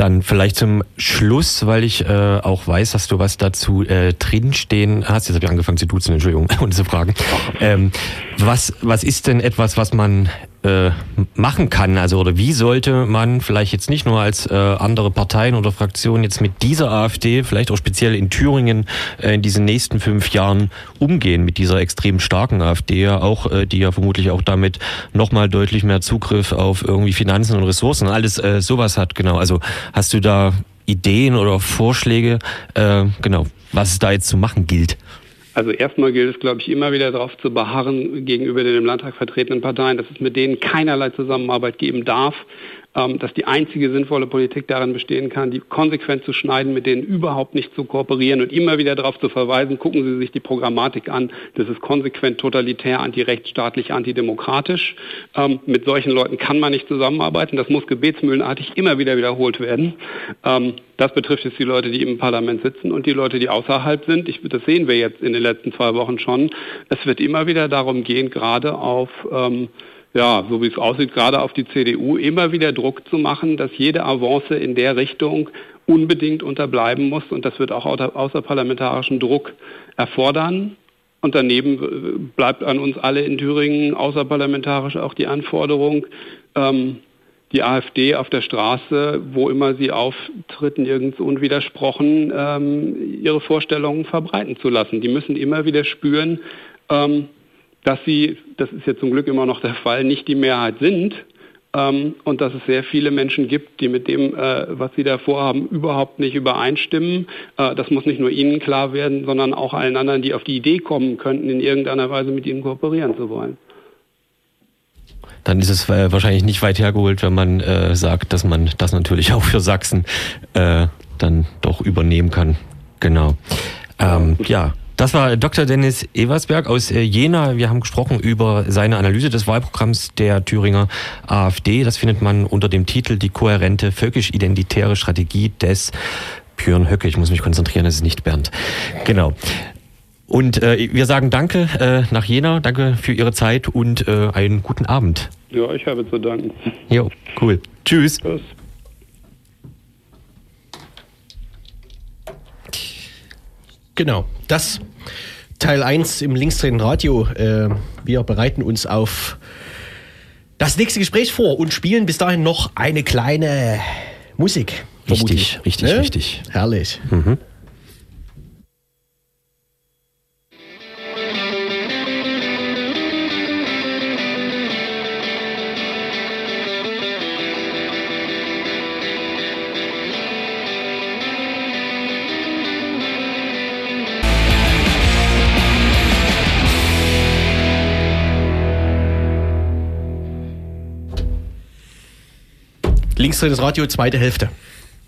Dann vielleicht zum Schluss, weil ich äh, auch weiß, dass du was dazu äh, drinstehen hast. Jetzt habe ich angefangen zu duzen, Entschuldigung, ohne zu fragen. Ähm, was, was ist denn etwas, was man äh, machen kann? Also oder wie sollte man vielleicht jetzt nicht nur als äh, andere Parteien oder Fraktionen jetzt mit dieser AfD, vielleicht auch speziell in Thüringen äh, in diesen nächsten fünf Jahren umgehen mit dieser extrem starken AfD, auch äh, die ja vermutlich auch damit nochmal deutlich mehr Zugriff auf irgendwie Finanzen und Ressourcen, alles äh, sowas hat. Genau. Also hast du da Ideen oder Vorschläge, äh, genau, was es da jetzt zu machen gilt? Also erstmal gilt es, glaube ich, immer wieder darauf zu beharren gegenüber den im Landtag vertretenen Parteien, dass es mit denen keinerlei Zusammenarbeit geben darf. Ähm, dass die einzige sinnvolle Politik darin bestehen kann, die konsequent zu schneiden, mit denen überhaupt nicht zu kooperieren und immer wieder darauf zu verweisen, gucken Sie sich die Programmatik an, das ist konsequent totalitär, antirechtsstaatlich, antidemokratisch. Ähm, mit solchen Leuten kann man nicht zusammenarbeiten, das muss gebetsmühlenartig immer wieder wiederholt werden. Ähm, das betrifft jetzt die Leute, die im Parlament sitzen und die Leute, die außerhalb sind. Ich, das sehen wir jetzt in den letzten zwei Wochen schon. Es wird immer wieder darum gehen, gerade auf ja, so wie es aussieht, gerade auf die CDU immer wieder Druck zu machen, dass jede Avance in der Richtung unbedingt unterbleiben muss. Und das wird auch außerparlamentarischen Druck erfordern. Und daneben bleibt an uns alle in Thüringen außerparlamentarisch auch die Anforderung, ähm, die AfD auf der Straße, wo immer sie auftritt, nirgends unwidersprochen ähm, ihre Vorstellungen verbreiten zu lassen. Die müssen immer wieder spüren, ähm, dass sie, das ist ja zum Glück immer noch der Fall, nicht die Mehrheit sind ähm, und dass es sehr viele Menschen gibt, die mit dem, äh, was sie da vorhaben, überhaupt nicht übereinstimmen. Äh, das muss nicht nur Ihnen klar werden, sondern auch allen anderen, die auf die Idee kommen könnten, in irgendeiner Weise mit Ihnen kooperieren zu wollen. Dann ist es äh, wahrscheinlich nicht weit hergeholt, wenn man äh, sagt, dass man das natürlich auch für Sachsen äh, dann doch übernehmen kann. Genau. Ähm, ja, das war Dr. Dennis Eversberg aus äh, Jena. Wir haben gesprochen über seine Analyse des Wahlprogramms der Thüringer AfD. Das findet man unter dem Titel Die kohärente völkisch-identitäre Strategie des Björn Höcke. Ich muss mich konzentrieren, das ist nicht Bernd. Genau. Und äh, wir sagen Danke äh, nach Jena, danke für Ihre Zeit und äh, einen guten Abend. Ja, ich habe zu danken. Jo, cool. Tschüss. Tschüss. Genau, das Teil 1 im linksdrehenden Radio. Äh, wir bereiten uns auf das nächste Gespräch vor und spielen bis dahin noch eine kleine Musik. Richtig, richtig, richtig. Herrlich. Linksdrehtes Radio, zweite Hälfte.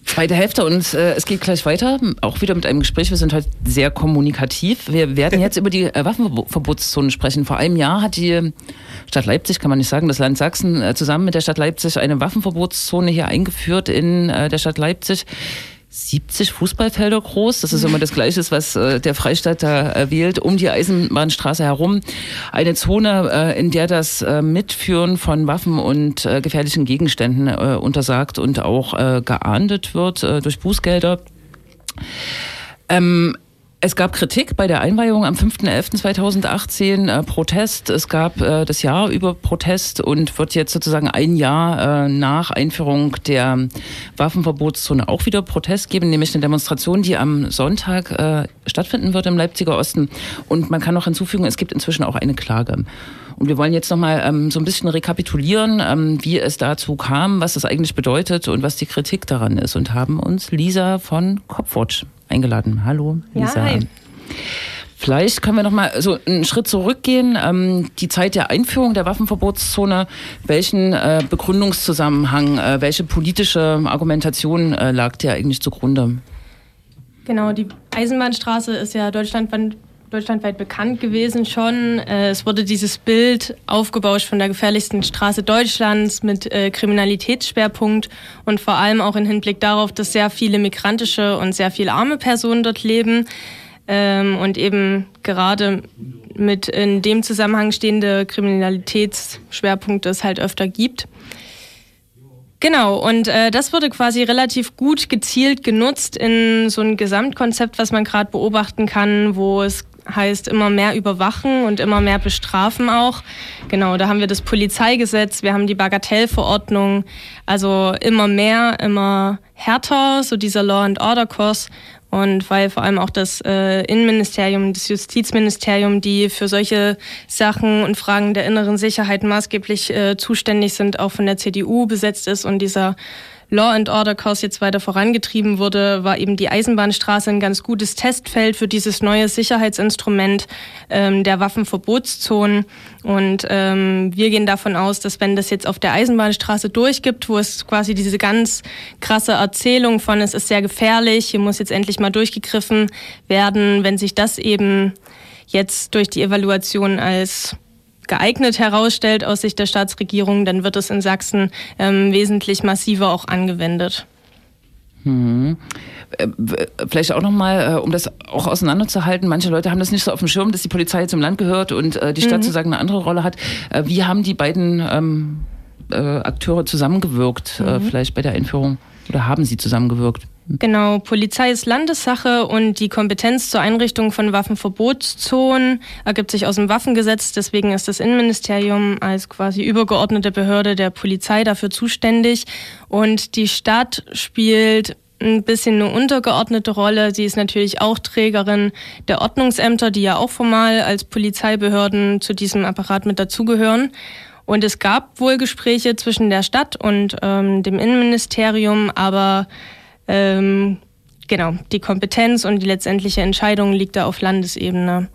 Zweite Hälfte und äh, es geht gleich weiter, auch wieder mit einem Gespräch. Wir sind heute sehr kommunikativ. Wir werden jetzt über die äh, Waffenverbotszone sprechen. Vor einem Jahr hat die Stadt Leipzig, kann man nicht sagen, das Land Sachsen äh, zusammen mit der Stadt Leipzig eine Waffenverbotszone hier eingeführt in äh, der Stadt Leipzig. 70 Fußballfelder groß, das ist immer das Gleiche, was äh, der Freistaat da äh, wählt, um die Eisenbahnstraße herum. Eine Zone, äh, in der das Mitführen von Waffen und äh, gefährlichen Gegenständen untersagt und auch geahndet wird durch Bußgelder. Ähm, es gab Kritik bei der Einweihung am 5.11.2018, äh, Protest. Es gab äh, das Jahr über Protest und wird jetzt sozusagen ein Jahr äh, nach Einführung der Waffenverbotszone auch wieder Protest geben, nämlich eine Demonstration, die am Sonntag stattfinden wird im Leipziger Osten. Und man kann noch hinzufügen, es gibt inzwischen auch eine Klage. Und wir wollen jetzt nochmal ähm, so ein bisschen rekapitulieren, ähm, wie es dazu kam, was das eigentlich bedeutet und was die Kritik daran ist. Und haben uns Lisa von Copwatch eingeladen. Hallo, Ja, Lisa. hi. Vielleicht können wir noch mal so einen Schritt zurückgehen. Ähm, die Zeit der Einführung der Waffenverbotszone, welchen äh, Begründungszusammenhang, äh, welche politische Argumentation äh, lag dir eigentlich zugrunde? Genau, die Eisenbahnstraße ist ja deutschlandweit, deutschlandweit bekannt gewesen schon. Äh, es wurde dieses Bild aufgebauscht von der gefährlichsten Straße Deutschlands mit äh, Kriminalitätsschwerpunkt und vor allem auch im Hinblick darauf, dass sehr viele migrantische und sehr viele arme Personen dort leben ähm, und eben gerade mit in dem Zusammenhang stehende Kriminalitätsschwerpunkte es halt öfter gibt. Genau, und äh, das wurde quasi relativ gut gezielt genutzt in so ein Gesamtkonzept, was man gerade beobachten kann, wo es heißt immer mehr überwachen und immer mehr bestrafen auch. Genau, da haben wir das Polizeigesetz, wir haben die Bagatellverordnung, also immer mehr, immer härter, so dieser Law and Order Kurs. Und weil vor allem auch das äh, Innenministerium, das Justizministerium, die für solche Sachen und Fragen der inneren Sicherheit maßgeblich äh, zuständig sind, auch von der CDU besetzt ist und dieser Law and Order Kurs jetzt weiter vorangetrieben wurde, war eben die Eisenbahnstraße ein ganz gutes Testfeld für dieses neue Sicherheitsinstrument ähm, der Waffenverbotszonen. Und ähm, wir gehen davon aus, dass wenn das jetzt auf der Eisenbahnstraße durchgibt, wo es quasi diese ganz krasse Erzählung von es ist sehr gefährlich, hier muss jetzt endlich mal durchgegriffen werden, wenn sich das eben jetzt durch die Evaluation als geeignet herausstellt aus Sicht der Staatsregierung, dann wird es in Sachsen ähm, wesentlich massiver auch angewendet. W- Vielleicht auch nochmal, äh, um das auch auseinanderzuhalten. Manche Leute haben das nicht so auf dem Schirm, dass die Polizei zum Land gehört und äh, die Stadt sozusagen eine andere Rolle hat. Wie haben die beiden ähm, äh, Akteure zusammengewirkt, äh, vielleicht bei der Einführung? Oder haben sie zusammengewirkt? Genau, Polizei ist Landessache und die Kompetenz zur Einrichtung von Waffenverbotszonen ergibt sich aus dem Waffengesetz. Deswegen ist das Innenministerium als quasi übergeordnete Behörde der Polizei dafür zuständig. Und die Stadt spielt ein bisschen eine untergeordnete Rolle. Sie ist natürlich auch Trägerin der Ordnungsämter, die ja auch formal als Polizeibehörden zu diesem Apparat mit dazugehören. Und es gab wohl Gespräche zwischen der Stadt und ähm, dem Innenministerium, aber ähm, genau, die Kompetenz und die letztendliche Entscheidung liegt da auf Landesebene.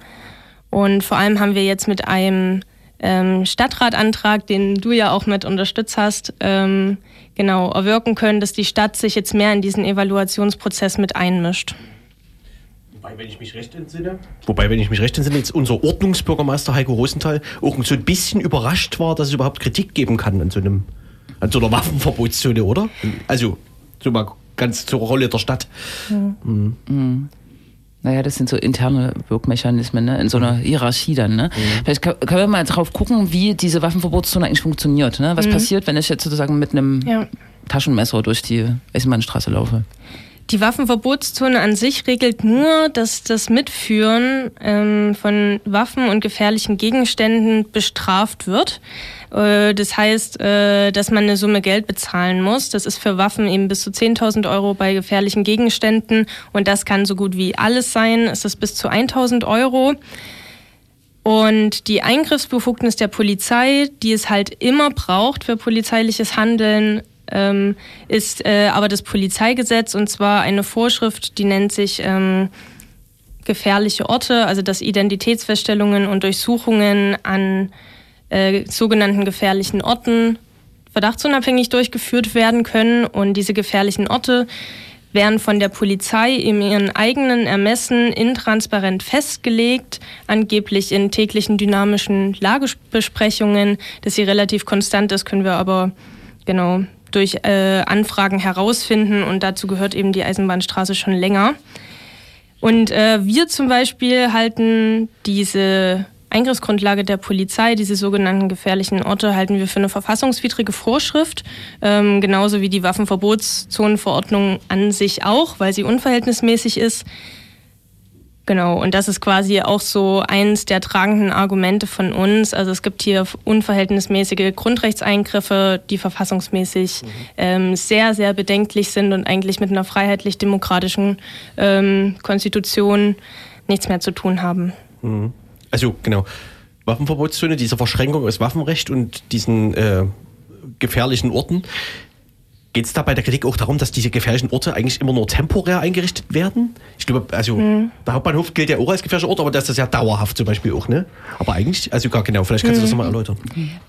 Und vor allem haben wir jetzt mit einem ähm, Stadtratantrag, den du ja auch mit unterstützt hast, ähm, genau erwirken können, dass die Stadt sich jetzt mehr in diesen Evaluationsprozess mit einmischt. Wobei, wenn ich mich recht entsinne, wobei, wenn ich mich recht entsinne, jetzt unser Ordnungsbürgermeister Heiko Rosenthal auch so ein bisschen überrascht war, dass es überhaupt Kritik geben kann an so einem, an so einer Waffenverbotszone, oder? Also, so mal ganz zur Rolle der Stadt. Naja, das sind so interne Wirkmechanismen ne? in so einer Hierarchie dann. Ne? Vielleicht können wir mal drauf gucken, wie diese Waffenverbotszone eigentlich funktioniert. Ne? Was passiert, wenn ich jetzt sozusagen mit einem Ja. Taschenmesser durch die Eisenbahnstraße laufe? Die Waffenverbotszone an sich regelt nur, dass das Mitführen ähm, von Waffen und gefährlichen Gegenständen bestraft wird. Äh, das heißt, äh, dass man eine Summe Geld bezahlen muss. Das ist für Waffen eben bis zu 10.000 Euro bei gefährlichen Gegenständen und das kann so gut wie alles sein. Es ist bis zu 1.000 Euro. Und die Eingriffsbefugnis der Polizei, die es halt immer braucht für polizeiliches Handeln, ähm, ist äh, aber das Polizeigesetz und zwar eine Vorschrift, die nennt sich ähm, gefährliche Orte, also dass Identitätsfeststellungen und Durchsuchungen an äh, sogenannten gefährlichen Orten verdachtsunabhängig durchgeführt werden können und diese gefährlichen Orte werden von der Polizei in ihren eigenen Ermessen intransparent festgelegt, angeblich in täglichen dynamischen Lagebesprechungen. Dass sie relativ konstant ist, können wir aber genau durch äh, Anfragen herausfinden und dazu gehört eben die Eisenbahnstraße schon länger. Und äh, wir zum Beispiel halten diese Eingriffsgrundlage der Polizei, diese sogenannten gefährlichen Orte, halten wir für eine verfassungswidrige Vorschrift, ähm, genauso wie die Waffenverbotszonenverordnung an sich auch, weil sie unverhältnismäßig ist. Genau, und das ist quasi auch so eins der tragenden Argumente von uns. Also es gibt hier unverhältnismäßige Grundrechtseingriffe, die verfassungsmäßig mhm. ähm, sehr, sehr bedenklich sind und eigentlich mit einer freiheitlich-demokratischen ähm, Konstitution nichts mehr zu tun haben. Mhm. Also genau, Waffenverbotszone, diese Verschränkung aus Waffenrecht und diesen äh, gefährlichen Orten. Geht es da bei der Kritik auch darum, dass diese gefährlichen Orte eigentlich immer nur temporär eingerichtet werden? Ich glaube, also mhm. der Hauptbahnhof gilt ja auch als gefährlicher Ort, aber das ist ja dauerhaft zum Beispiel auch, ne? Aber eigentlich, also gar genau, vielleicht kannst mhm. du das nochmal erläutern.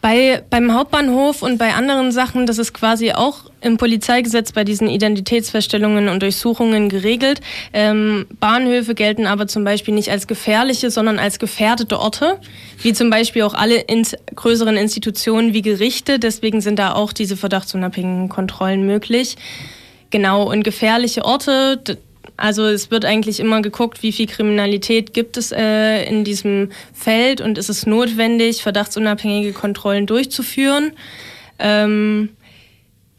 Bei, beim Hauptbahnhof und bei anderen Sachen, das ist quasi auch im Polizeigesetz bei diesen Identitätsfeststellungen und Durchsuchungen geregelt. Ähm, Bahnhöfe gelten aber zum Beispiel nicht als gefährliche, sondern als gefährdete Orte, wie zum Beispiel auch alle in größeren Institutionen wie Gerichte. Deswegen sind da auch diese verdachtsunabhängigen Kontrollen möglich. Genau, und gefährliche Orte, also es wird eigentlich immer geguckt, wie viel Kriminalität gibt es äh, in diesem Feld und ist es notwendig, verdachtsunabhängige Kontrollen durchzuführen. Ähm,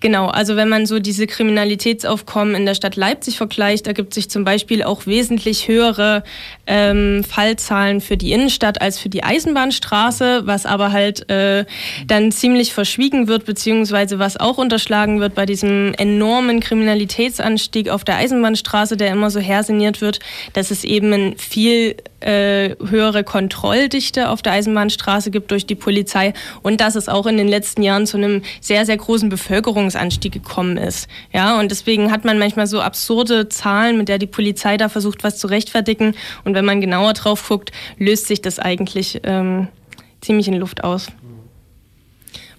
Genau, also wenn man so diese Kriminalitätsaufkommen in der Stadt Leipzig vergleicht, ergibt sich zum Beispiel auch wesentlich höhere ähm, Fallzahlen für die Innenstadt als für die Eisenbahnstraße, was aber halt äh, dann ziemlich verschwiegen wird, beziehungsweise was auch unterschlagen wird bei diesem enormen Kriminalitätsanstieg auf der Eisenbahnstraße, der immer so herseniert wird, dass es eben ein viel äh, höhere Kontrolldichte auf der Eisenbahnstraße gibt durch die Polizei und dass es auch in den letzten Jahren zu einem sehr, sehr großen Bevölkerungsanstieg gekommen ist. Ja, und deswegen hat man manchmal so absurde Zahlen, mit der die Polizei da versucht, was zu rechtfertigen. Und wenn man genauer drauf guckt, löst sich das eigentlich ähm, ziemlich in Luft aus.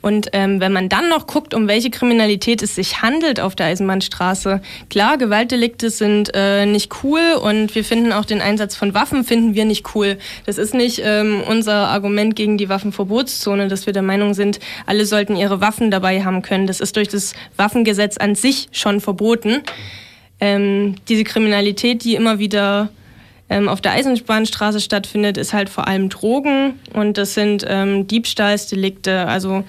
Und ähm, wenn man dann noch guckt, um welche Kriminalität es sich handelt auf der Eisenbahnstraße, klar, Gewaltdelikte sind äh, nicht cool und wir finden auch den Einsatz von Waffen finden wir nicht cool. Das ist nicht ähm, unser Argument gegen die Waffenverbotszone, dass wir der Meinung sind, alle sollten ihre Waffen dabei haben können. Das ist durch das Waffengesetz an sich schon verboten. Ähm, diese Kriminalität, die immer wieder ähm, auf der Eisenbahnstraße stattfindet, ist halt vor allem Drogen und das sind ähm, Diebstahlsdelikte. Also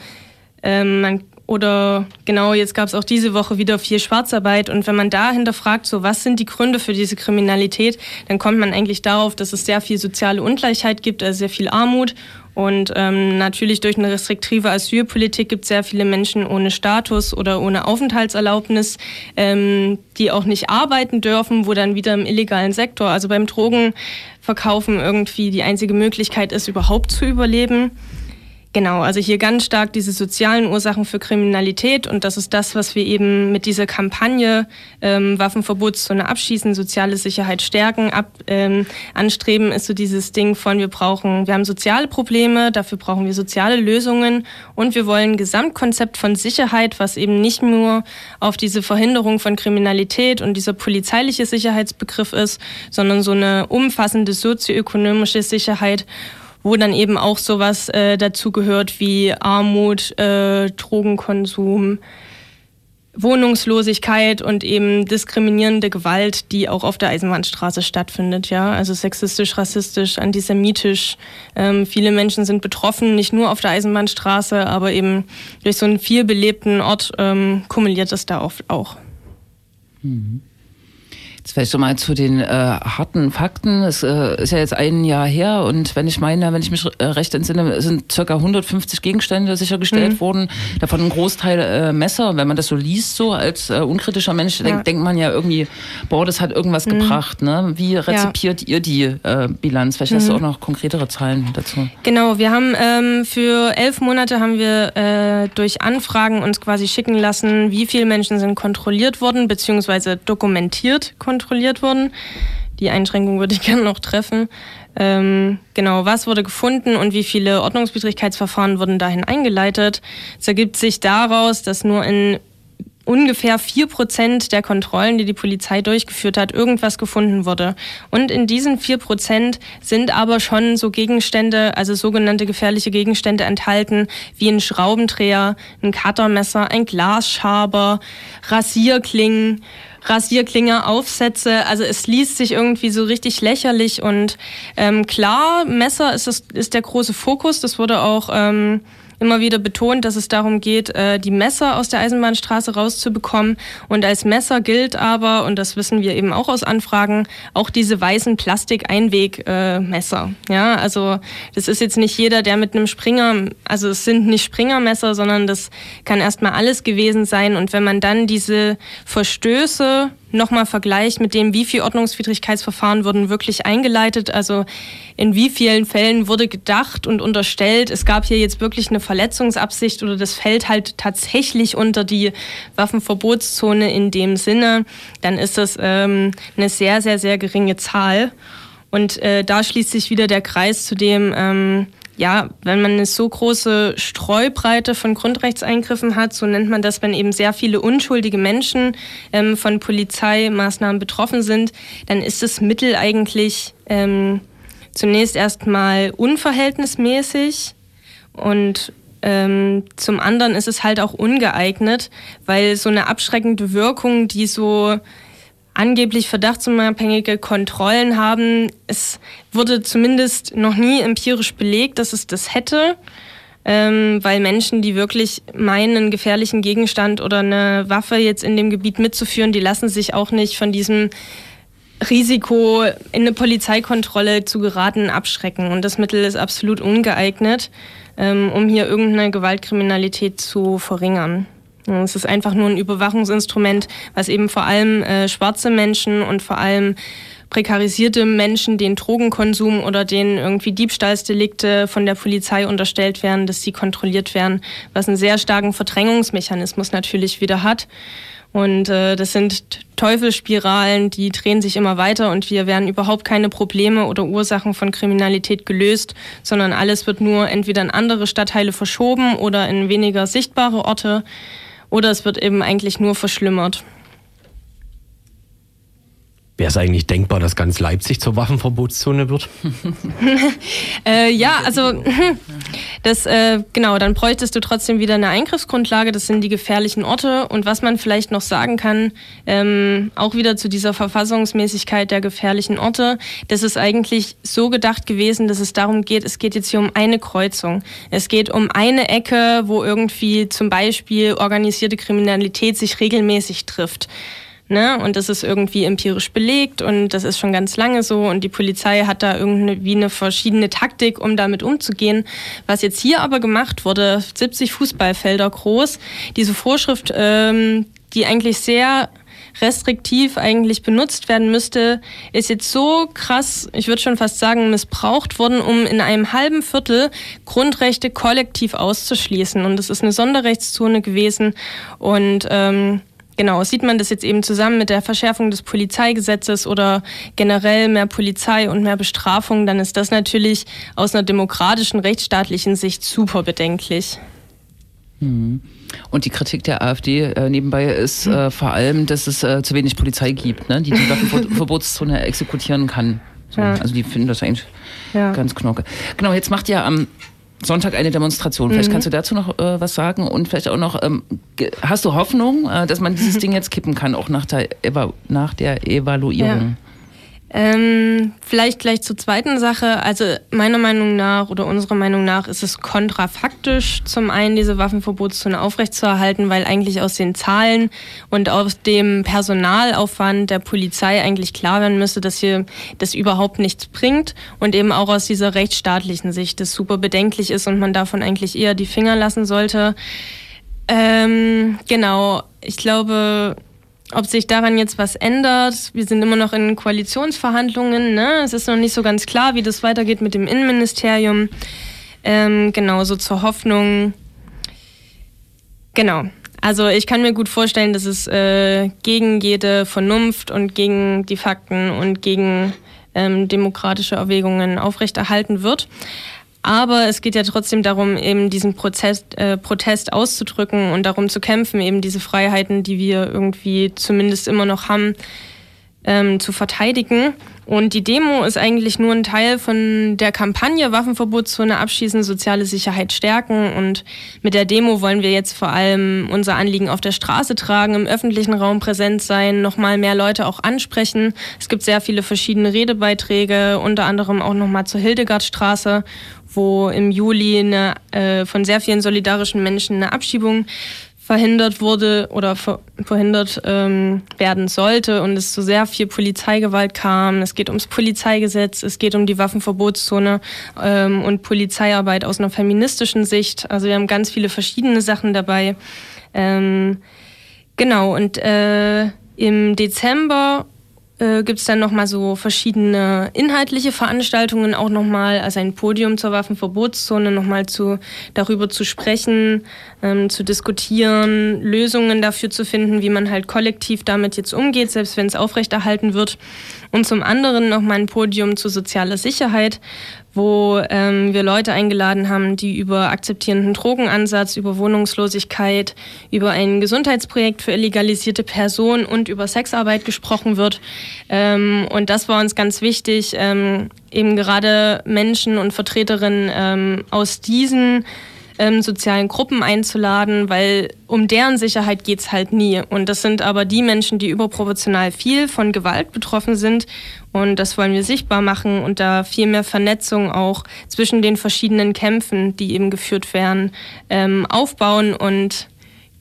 ähm, man, oder genau, jetzt gab es auch diese Woche wieder viel Schwarzarbeit. Und wenn man da hinterfragt, so was sind die Gründe für diese Kriminalität, dann kommt man eigentlich darauf, dass es sehr viel soziale Ungleichheit gibt, also sehr viel Armut. Und ähm, natürlich durch eine restriktive Asylpolitik gibt es sehr viele Menschen ohne Status oder ohne Aufenthaltserlaubnis, ähm, die auch nicht arbeiten dürfen, wo dann wieder im illegalen Sektor, also beim Drogenverkaufen irgendwie die einzige Möglichkeit ist, überhaupt zu überleben. Genau, also hier ganz stark diese sozialen Ursachen für Kriminalität und das ist das, was wir eben mit dieser Kampagne ähm, Waffenverbotszone abschießen, soziale Sicherheit stärken, ab, ähm, anstreben, ist so dieses Ding von wir brauchen, wir haben soziale Probleme, dafür brauchen wir soziale Lösungen und wir wollen ein Gesamtkonzept von Sicherheit, was eben nicht nur auf diese Verhinderung von Kriminalität und dieser polizeiliche Sicherheitsbegriff ist, sondern so eine umfassende sozioökonomische Sicherheit wo dann eben auch sowas äh, dazu gehört wie Armut, äh, Drogenkonsum, Wohnungslosigkeit und eben diskriminierende Gewalt, die auch auf der Eisenbahnstraße stattfindet, ja, also sexistisch, rassistisch, antisemitisch. Ähm, viele Menschen sind betroffen, nicht nur auf der Eisenbahnstraße, aber eben durch so einen viel belebten Ort ähm, kumuliert es da oft auch. Mhm. Jetzt vielleicht mal zu den äh, harten Fakten. Es äh, ist ja jetzt ein Jahr her und wenn ich meine, wenn ich mich äh, recht entsinne, sind circa 150 Gegenstände sichergestellt worden. Davon ein Großteil äh, Messer. Und wenn man das so liest, so als äh, unkritischer Mensch, Ja. denkt, denkt man ja irgendwie, boah, das hat irgendwas gebracht. Ne? Wie rezipiert ihr die äh, Bilanz? Vielleicht hast du auch noch konkretere Zahlen dazu. Genau, wir haben ähm, für elf Monate haben wir durch Anfragen uns quasi schicken lassen, wie viele Menschen sind kontrolliert worden, beziehungsweise dokumentiert kontrolliert worden. Die Einschränkung würde ich gerne noch treffen. Ähm, genau, was wurde gefunden und wie viele Ordnungswidrigkeitsverfahren wurden dahin eingeleitet. Es ergibt sich daraus, dass nur in ungefähr 4% der Kontrollen, die die Polizei durchgeführt hat, irgendwas gefunden wurde. Und in diesen 4% sind aber schon so Gegenstände, also sogenannte gefährliche Gegenstände enthalten, wie ein Schraubendreher, ein Cuttermesser, ein Glasschaber, Rasierklingen, Rasierklinger, Aufsätze. Also es liest sich irgendwie so richtig lächerlich und ähm, klar, Messer ist, das, ist der große Fokus. Das wurde auch ähm, immer wieder betont, dass es darum geht, äh, die Messer aus der Eisenbahnstraße rauszubekommen. Und als Messer gilt aber, und das wissen wir eben auch aus Anfragen, auch diese weißen Plastik-Einwegmesser. ja, also das ist jetzt nicht jeder, der mit einem Springer, also es sind nicht Springermesser, sondern das kann erstmal alles gewesen sein. Und wenn man dann diese Verstöße nochmal vergleicht mit dem, wie viel Ordnungswidrigkeitsverfahren wurden wirklich eingeleitet, also in wie vielen Fällen wurde gedacht und unterstellt, es gab hier jetzt wirklich eine Verletzungsabsicht oder das fällt halt tatsächlich unter die Waffenverbotszone in dem Sinne, dann ist das ähm, eine sehr, sehr, sehr geringe Zahl. Und äh, da schließt sich wieder der Kreis zu dem, ähm, ja, wenn man eine so große Streubreite von Grundrechtseingriffen hat, so nennt man das, wenn eben sehr viele unschuldige Menschen ähm, von Polizeimaßnahmen betroffen sind, dann ist das Mittel eigentlich ähm, zunächst erstmal unverhältnismäßig und ähm, zum anderen ist es halt auch ungeeignet, weil so eine abschreckende Wirkung, die so angeblich verdachtsunabhängige Kontrollen haben. Es wurde zumindest noch nie empirisch belegt, dass es das hätte, ähm, weil Menschen, die wirklich meinen, einen gefährlichen Gegenstand oder eine Waffe jetzt in dem Gebiet mitzuführen, die lassen sich auch nicht von diesem Risiko, in eine Polizeikontrolle zu geraten, abschrecken. Und das Mittel ist absolut ungeeignet, ähm, um hier irgendeine Gewaltkriminalität zu verringern. Es ist einfach nur ein Überwachungsinstrument, was eben vor allem äh, schwarze Menschen und vor allem prekarisierte Menschen, denen Drogenkonsum oder denen irgendwie Diebstahlsdelikte von der Polizei unterstellt werden, dass sie kontrolliert werden, was einen sehr starken Verdrängungsmechanismus natürlich wieder hat. Und äh, das sind Teufelsspiralen, die drehen sich immer weiter und wir werden überhaupt keine Probleme oder Ursachen von Kriminalität gelöst, sondern alles wird nur entweder in andere Stadtteile verschoben oder in weniger sichtbare Orte oder es wird eben eigentlich nur verschlimmert. Wäre es eigentlich denkbar, dass ganz Leipzig zur Waffenverbotszone wird? Äh, ja, also das äh, genau, dann bräuchtest du trotzdem wieder eine Eingriffsgrundlage. Das sind die gefährlichen Orte. Und was man vielleicht noch sagen kann, ähm, auch wieder zu dieser Verfassungsmäßigkeit der gefährlichen Orte, das ist eigentlich so gedacht gewesen, dass es darum geht, es geht jetzt hier um eine Kreuzung. Es geht um eine Ecke, wo irgendwie zum Beispiel organisierte Kriminalität sich regelmäßig trifft. Ne? Und das ist irgendwie empirisch belegt und das ist schon ganz lange so und die Polizei hat da irgendwie eine verschiedene Taktik, um damit umzugehen. Was jetzt hier aber gemacht wurde, 70 Fußballfelder groß, diese Vorschrift, ähm, die eigentlich sehr restriktiv eigentlich benutzt werden müsste, ist jetzt so krass, ich würde schon fast sagen, missbraucht worden, um in einem halben Viertel Grundrechte kollektiv auszuschließen. Und das ist eine Sonderrechtszone gewesen und ähm, Genau, sieht man das jetzt eben zusammen mit der Verschärfung des Polizeigesetzes oder generell mehr Polizei und mehr Bestrafung, dann ist das natürlich aus einer demokratischen, rechtsstaatlichen Sicht super bedenklich. Und die Kritik der AfD äh, nebenbei ist äh, vor allem, dass es äh, zu wenig Polizei gibt, ne, die die Waffenverbotszone exekutieren kann. So, Ja. Also die finden das eigentlich Ja. ganz knorke. Genau, jetzt macht ihr am Sonntag eine Demonstration. Vielleicht Mhm. kannst du dazu noch äh, was sagen und vielleicht auch noch, ähm, hast du Hoffnung, äh, dass man dieses Ding jetzt kippen kann, auch nach der, Eva nach der Evaluierung? Ähm, vielleicht gleich zur zweiten Sache. Also meiner Meinung nach oder unserer Meinung nach ist es kontrafaktisch, zum einen diese Waffenverbotszone aufrechtzuerhalten, weil eigentlich aus den Zahlen und aus dem Personalaufwand der Polizei eigentlich klar werden müsste, dass hier das überhaupt nichts bringt und eben auch aus dieser rechtsstaatlichen Sicht das super bedenklich ist und man davon eigentlich eher die Finger lassen sollte. Ähm, genau, ich glaube, ob sich daran jetzt was ändert, wir sind immer noch in Koalitionsverhandlungen. Ne? Es ist noch nicht so ganz klar, wie das weitergeht mit dem Innenministerium. Ähm, genauso zur Hoffnung. Genau. Also ich kann mir gut vorstellen, dass es äh, gegen jede Vernunft und gegen die Fakten und gegen ähm, demokratische Erwägungen aufrechterhalten wird. Aber es geht ja trotzdem darum, eben diesen Prozess, äh, Protest auszudrücken und darum zu kämpfen, eben diese Freiheiten, die wir irgendwie zumindest immer noch haben, ähm, zu verteidigen. Und die Demo ist eigentlich nur ein Teil von der Kampagne Waffenverbotszone abschließen, soziale Sicherheit stärken. Und mit der Demo wollen wir jetzt vor allem unser Anliegen auf der Straße tragen, im öffentlichen Raum präsent sein, nochmal mehr Leute auch ansprechen. Es gibt sehr viele verschiedene Redebeiträge, unter anderem auch nochmal zur Hildegardstraße wo im Juli eine, äh, von sehr vielen solidarischen Menschen eine Abschiebung verhindert wurde oder ver verhindert ähm, werden sollte und es zu sehr viel Polizeigewalt kam. Es geht ums Polizeigesetz, es geht um die Waffenverbotszone ähm, und Polizeiarbeit aus einer feministischen Sicht. Also wir haben ganz viele verschiedene Sachen dabei. Ähm, genau, und äh, im Dezember äh, gibt es dann nochmal so verschiedene inhaltliche Veranstaltungen, auch nochmal, also ein Podium zur Waffenverbotszone, nochmal zu, darüber zu sprechen, ähm, zu diskutieren, Lösungen dafür zu finden, wie man halt kollektiv damit jetzt umgeht, selbst wenn es aufrechterhalten wird. Und zum anderen nochmal ein Podium zu sozialer Sicherheit, wo ähm, wir Leute eingeladen haben, die über akzeptierenden Drogenansatz, über Wohnungslosigkeit, über ein Gesundheitsprojekt für illegalisierte Personen und über Sexarbeit gesprochen wird. Ähm, und das war uns ganz wichtig, ähm, eben gerade Menschen und Vertreterinnen ähm, aus diesen ähm, sozialen Gruppen einzuladen, weil um deren Sicherheit geht's halt nie. Und das sind aber die Menschen, die überproportional viel von Gewalt betroffen sind. Und das wollen wir sichtbar machen und da viel mehr Vernetzung auch zwischen den verschiedenen Kämpfen, die eben geführt werden, ähm, aufbauen und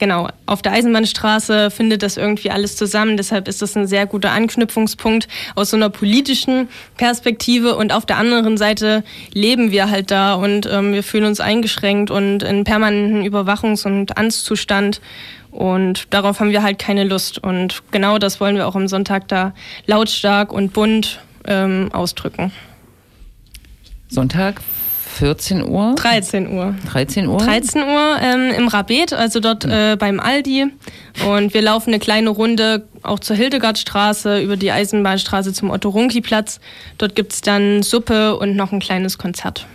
genau, auf der Eisenbahnstraße findet das irgendwie alles zusammen. Deshalb ist das ein sehr guter Anknüpfungspunkt aus so einer politischen Perspektive. Und auf der anderen Seite leben wir halt da und ähm, wir fühlen uns eingeschränkt und in permanenten Überwachungs- und Angstzustand. Und darauf haben wir halt keine Lust. Und genau das wollen wir auch am Sonntag da lautstark und bunt ähm, ausdrücken. Sonntag, 14 Uhr? 13 Uhr. 13 Uhr? 13 Uhr ähm, im Rabet, also dort äh, beim Aldi. Und wir laufen eine kleine Runde auch zur Hildegardstraße, über die Eisenbahnstraße zum Otto-Runki-Platz. Dort gibt es dann Suppe und noch ein kleines Konzert.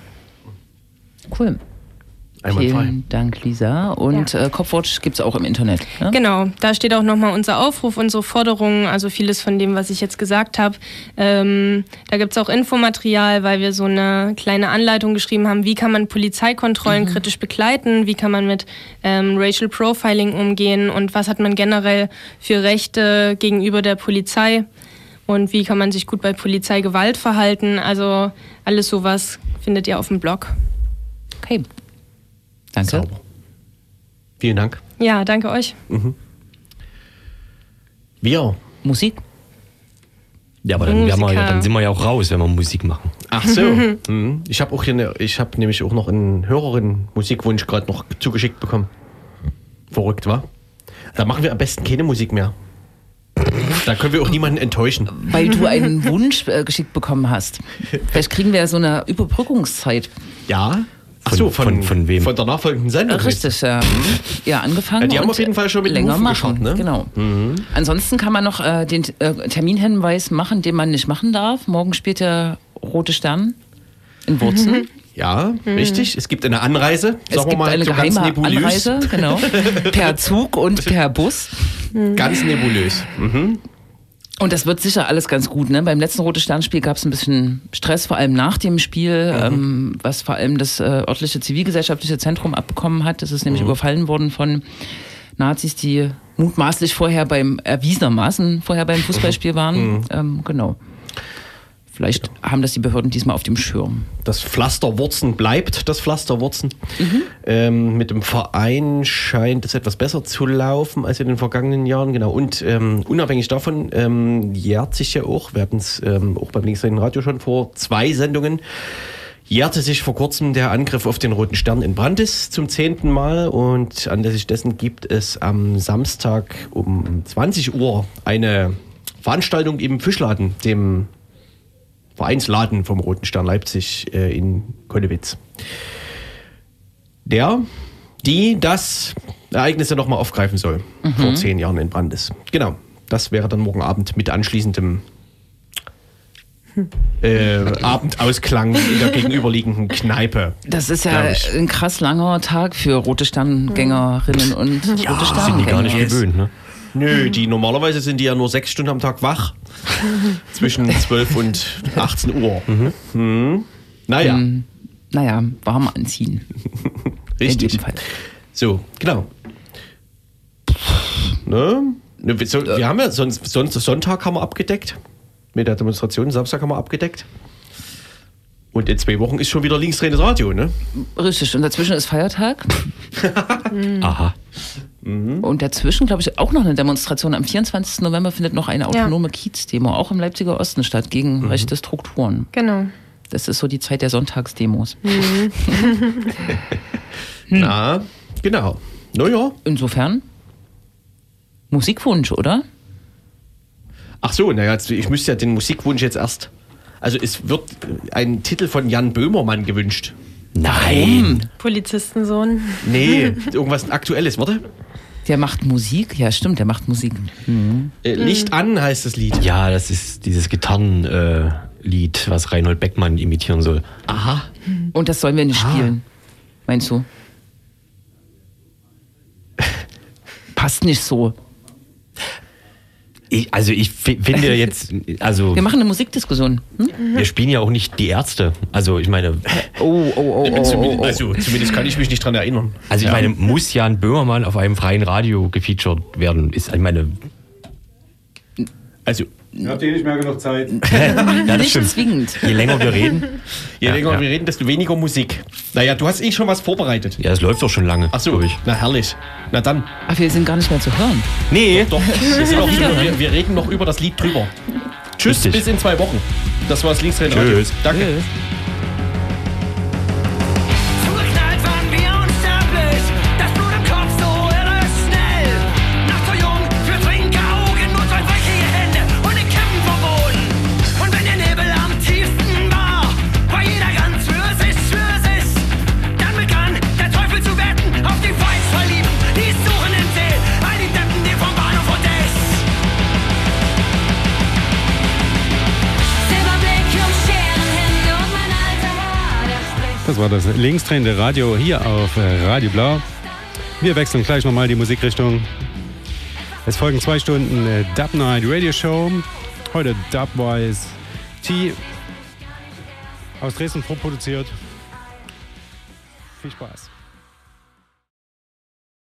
Cool. Einwandfrei. Vielen Dank, Lisa. Und Ja. äh, Copwatch gibt es auch im Internet. Ne? Genau, da steht auch nochmal unser Aufruf, unsere Forderungen, also vieles von dem, was ich jetzt gesagt habe. Ähm, da gibt es auch Infomaterial, weil wir so eine kleine Anleitung geschrieben haben, wie kann man Polizeikontrollen kritisch begleiten, wie kann man mit ähm, Racial Profiling umgehen und was hat man generell für Rechte gegenüber der Polizei und wie kann man sich gut bei Polizeigewalt verhalten. Also alles sowas findet ihr auf dem Blog. Okay. Danke. Sauber. Vielen Dank. Ja, danke euch. Wir. Musik? Ja, aber dann, wir, dann sind wir ja auch raus, wenn wir Musik machen. Ach so. Mhm. Ich habe auch hier eine, ich habe nämlich auch noch einen Hörerin Musikwunsch gerade noch zugeschickt bekommen. Verrückt, wa? Da machen wir am besten keine Musik mehr. Da können wir auch niemanden enttäuschen. Weil du einen Wunsch äh, geschickt bekommen hast. Vielleicht kriegen wir ja so eine Überbrückungszeit. Ja. Ach Von- so, von, von- von wem? Von der nachfolgenden Sendung. Richtig, ja. Ja, angefangen. Ja, die haben auf jeden Fall schon mit länger machen. geschaut, ne? Genau. Ansonsten kann man noch äh, den äh, Terminhinweis machen, den man nicht machen darf. Morgen spielt der Rote Stern in Wurzen. Ja, richtig. Es gibt eine Anreise, Es sagen wir gibt mal, eine so ganz geheime nebulös. Anreise, genau. per Zug und per Bus. Ganz nebulös. Mhm. Und das wird sicher alles ganz gut. Ne? Beim letzten Rote Sternspiel gab es ein bisschen Stress, vor allem nach dem Spiel, ähm, was vor allem das äh, örtliche zivilgesellschaftliche Zentrum abbekommen hat. Das ist nämlich überfallen worden von Nazis, die mutmaßlich vorher beim, erwiesenermaßen vorher beim Fußballspiel waren. Ähm, genau. Vielleicht haben das die Behörden diesmal auf dem Schirm. Das Pflasterwurzen bleibt das Pflasterwurzen. Ähm, mit dem Verein scheint es etwas besser zu laufen als in den vergangenen Jahren. Genau. Und ähm, unabhängig davon ähm, jährt sich ja auch, wir hatten es ähm, auch beim Linksrhein Radio schon vor zwei Sendungen, jährte sich vor kurzem der Angriff auf den Roten Stern in Brandis zum zehnten Mal. Und anlässlich dessen gibt es am Samstag um 20 Uhr eine Veranstaltung im Fischladen, dem Vereinsladen vom Roten Stern Leipzig äh, in Konnewitz. Der, die das Ereignis ja nochmal aufgreifen soll, vor zehn Jahren in Brandes. Genau, das wäre dann morgen Abend mit anschließendem äh, Abendausklang in der gegenüberliegenden Kneipe. Das ist ja ein krass langer Tag für rote Sterngängerinnen und rote Sind die gar Sterngänger. nicht gewöhnt, ne? Nö, die normalerweise sind die ja nur sechs Stunden am Tag wach. zwischen 12 und 18 Uhr. Mhm. Naja, Naja, warm anziehen. In richtig. Fall. So, genau. Ne? Ne, wir haben ja sonst, sonst Sonntag haben wir abgedeckt. Mit der Demonstration, Samstag haben wir abgedeckt. Und in zwei Wochen ist schon wieder linksdrehendes Radio, ne? Richtig. Und dazwischen ist Feiertag. Aha. Und dazwischen, glaube ich, auch noch eine Demonstration. Am 24. November findet noch eine autonome Kiezdemo, auch im Leipziger Osten statt, gegen rechte Strukturen. Genau. Das ist so die Zeit der Sonntagsdemos. Na, genau. Naja. Insofern Musikwunsch, oder? Ach so, naja, ich müsste ja den Musikwunsch jetzt erst. Also es wird ein Titel von Jan Böhmermann gewünscht. Nein. Polizistensohn. Nee, irgendwas Aktuelles, warte. Der macht Musik? Ja, stimmt, der macht Musik. Äh, Licht an heißt das Lied. Ja, das ist dieses Gitarrenlied, äh, Lied, was Reinhold Beckmann imitieren soll. Aha. Und das sollen wir nicht spielen. Meinst du? Passt nicht so. Ich, also ich fi- finde jetzt, also Wir machen eine Musikdiskussion. Hm? wir spielen ja auch nicht die Ärzte. Also ich meine, Oh, oh, oh, oh, Zumindest, oh, oh. also zumindest kann ich mich nicht dran erinnern. also ich meine, muss Jan Böhmermann auf einem freien Radio gefeatured werden? Ist, ich meine, Also Habt ihr nicht mehr genug Zeit? ja, das Nicht stimmt. zwingend. Je länger wir reden, je länger ja. wir reden, desto weniger Musik. Naja, du hast eh schon was vorbereitet. ja, das läuft doch schon lange. Ach so, ich. na herrlich. Na dann, Ach, wir sind gar nicht mehr zu hören. Nee, doch, wir, sind auch wir, wir reden noch über das Lied drüber. Tschüss, Richtig. bis in zwei Wochen. Das war das Linksrhein Radio. Tschüss. Danke. Zugeknallt war das linksdrehende Radio hier auf äh, Radio Blau. Wir wechseln gleich nochmal die Musikrichtung. Es folgen zwei Stunden äh, Dub Night Radio Show. Heute Dubwise T aus Dresden vorproduziert. Viel Spaß.